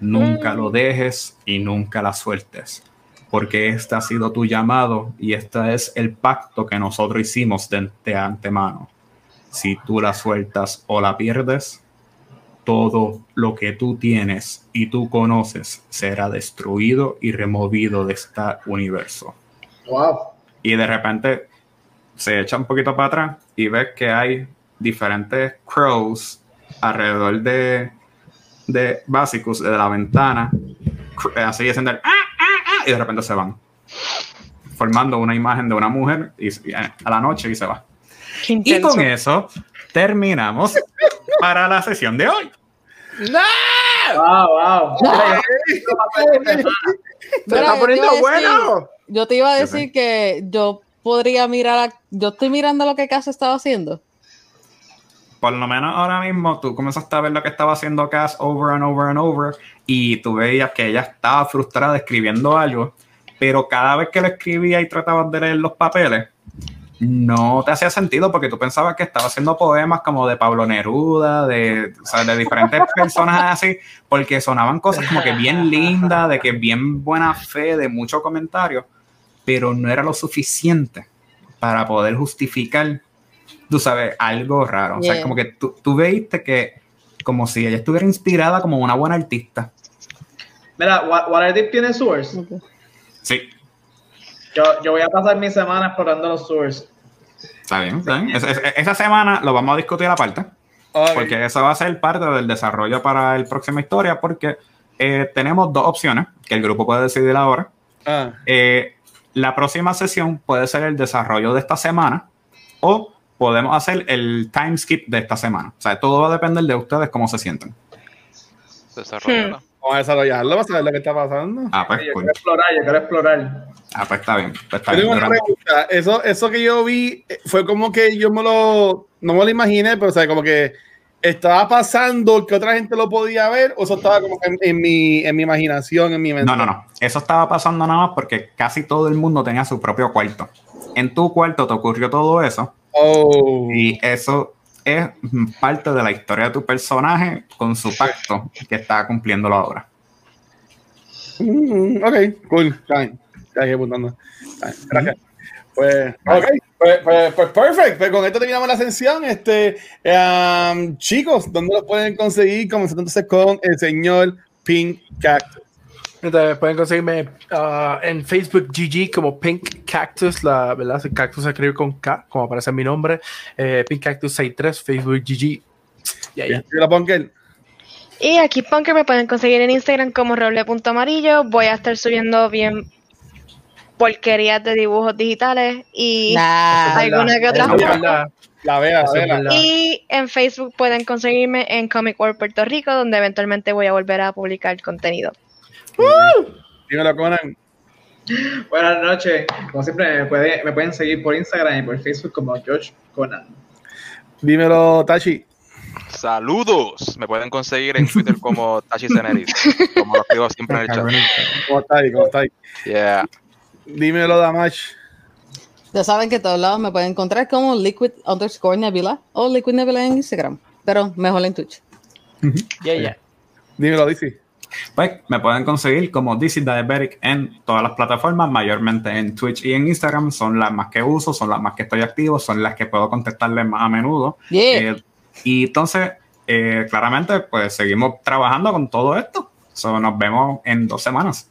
S2: Nunca lo dejes y nunca la sueltes, porque este ha sido tu llamado y este es el pacto que nosotros hicimos de, de antemano. Si tú la sueltas o la pierdes, todo lo que tú tienes y tú conoces será destruido y removido de este universo.
S4: Wow.
S2: Y de repente se echa un poquito para atrás y ves que hay diferentes crows alrededor de, de Basicus, de la ventana, cr- así haciendo el "Ah, ah, ah", y de repente se van, formando una imagen de una mujer y, y a la noche y se va. Y con eso terminamos para la sesión de hoy.
S4: Wow, wow.
S3: Se está poniendo bueno.
S6: Yo te iba a decir que yo podría mirar, a- yo estoy mirando lo que Cass estaba haciendo.
S2: por lo menos ahora mismo tú comenzaste a ver lo que estaba haciendo Cass over and over and over y tú veías que ella estaba frustrada escribiendo algo, pero cada vez que lo escribía y tratabas de leer los papeles, no te hacía sentido porque tú pensabas que estaba haciendo poemas como de Pablo Neruda, de, o sea, de diferentes personas así, porque sonaban cosas como que bien lindas, de que bien buena fe, de mucho comentario, pero no era lo suficiente para poder justificar tú sabes, algo raro. O sea,
S6: Yeah.
S2: como que tú, tú veiste que como si ella estuviera inspirada como una buena artista.
S4: Mira, Wa- Waterdeep tiene sewers.
S2: Sí,
S4: Yo, yo voy a pasar mi semana explorando los sewers.
S2: está bien. está bien. Es- es- esa semana lo vamos a discutir aparte, porque eso va a ser parte del desarrollo para el próxima historia, porque eh, tenemos dos opciones que el grupo puede decidir ahora.
S8: Ah,
S2: Eh, la próxima sesión puede ser el desarrollo de esta semana o podemos hacer el time skip de esta semana. O sea, todo va a depender de ustedes cómo se sienten.
S5: Desarrollala.
S8: Vamos a desarrollarlo, vamos a ver lo que está pasando.
S2: Ah, pues,
S4: Yo quiero explorar, yo quiero explorar.
S2: Ah, pues está bien. Pues está
S8: Yo tengo
S2: bien.
S8: una pregunta. Eso, eso que yo vi eh, fue como que yo me lo, no me lo imaginé, pero o sea, como que estaba pasando que otra gente lo podía ver, o eso estaba como que en, en mi, en mi imaginación, en mi mente.
S2: No, no, no. Eso estaba pasando nada más porque casi todo el mundo tenía su propio cuarto. En tu cuarto te ocurrió todo eso
S8: Oh.
S2: y eso es parte de la historia de tu personaje con su pacto que está cumpliéndolo ahora.
S8: Mm, ok, cool. Está bien. Está apuntando. Bien, Gracias. Pues, ok, pues, pues, pues perfect. Pues con esto terminamos la sesión. Este, um, chicos, ¿dónde lo pueden conseguir? Comenzando entonces con el señor Pink Cactus.
S3: Entonces, pueden conseguirme ah, en Facebook GG como Pink Cactus, la verdad, el cactus se escribe con K, como aparece en mi nombre. Eh, Pink Cactus 63, Facebook GG. Y ahí.
S8: Bien. ¿Y la Punker?
S7: Y aquí Punker me pueden conseguir en Instagram como roble.amarillo. Voy a estar subiendo bien porquerías de dibujos digitales y
S6: Nah.
S7: alguna que otra
S8: La vea, la vea.
S7: Y en Facebook pueden conseguirme en Comic World Puerto Rico, donde eventualmente voy a volver a publicar contenido.
S8: Dímelo, Conan.
S4: Buenas noches. Como siempre, me, puede- me pueden seguir por Instagram y por Facebook como George Conan.
S8: Dímelo, Tachi.
S5: Saludos. Me pueden conseguir en Twitter como Tachi Ceneris, como lo escribo siempre en el chat.
S8: ¿Cómo está ahí? ¿Cómo está ahí?
S5: Yeah.
S8: Dímelo, Damash.
S6: Ya saben que a todos lados me pueden encontrar como Liquid underscore Nebula o Liquid Nebula en Instagram, pero mejor en Twitch.
S3: Ya, ya.
S8: Dímelo, dice.
S2: Pues me pueden conseguir como DC Diabetic en todas las plataformas, mayormente en Twitch y en Instagram. Son las más que uso, son las más que estoy activo, son las que puedo contestarles más a menudo.
S6: Yeah.
S2: Eh, y entonces, eh, claramente, pues seguimos trabajando con todo esto. So, nos vemos en dos semanas.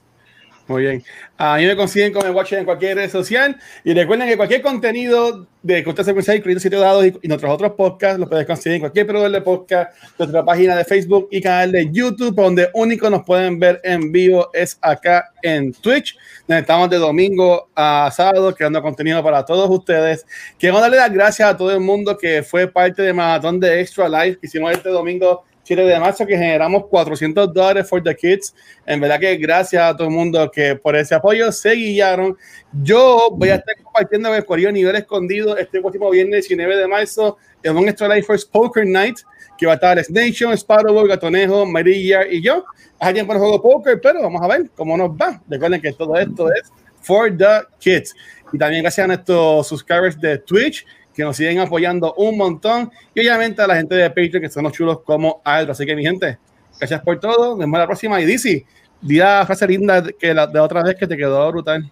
S8: Muy bien. A mí me consiguen como Watcher en cualquier red social. Y recuerden que cualquier contenido de Costa Secuencial, incluyendo Sitio Dados y, y nuestros otros podcasts, lo puedes conseguir en cualquier proveedor de podcast, nuestra página de Facebook y canal de YouTube, donde único nos pueden ver en vivo es acá en Twitch. Donde estamos de domingo a sábado creando contenido para todos ustedes. Quiero darle las gracias a todo el mundo que fue parte de Maratón de Extra Life que hicimos este domingo 7 de marzo que generamos 400 dólares for the kids. En verdad que gracias a todo el mundo que por ese apoyo se guiaron. Yo voy a estar compartiendo el Corillo Nivel Escondido este próximo viernes 19 de marzo en un Extra Life First Poker Night que va a estar Alex Nation, Sparrow, Gatonejo, María y yo. Hay tiempo no juego póker, pero vamos a ver cómo nos va. Recuerden que todo esto es for the kids. Y también gracias a nuestros subscribers de Twitch que nos siguen apoyando un montón. Y obviamente a la gente de Patreon que son los chulos como Aldo. Así que, mi gente, gracias por todo. Nos vemos la próxima. Y Dizzy, di la frase linda que la de otra vez que te quedó brutal.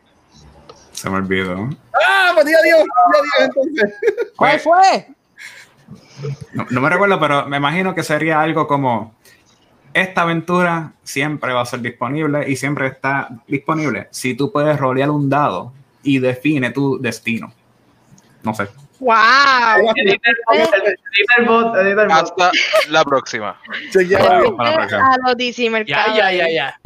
S2: Se me olvidó.
S8: ¡Ah! Pues di adiós. Di adiós entonces.
S6: ¿Cuál fue?
S2: No, no me recuerdo, pero me imagino que sería algo como esta aventura siempre va a ser disponible y siempre está disponible si tú puedes rolear un dado y define tu destino. No sé.
S7: ¡Wow!
S5: Hasta la próxima.
S8: Chequeado.
S2: Para la próxima.
S7: A los DC
S3: Ya, ya, ya, ya.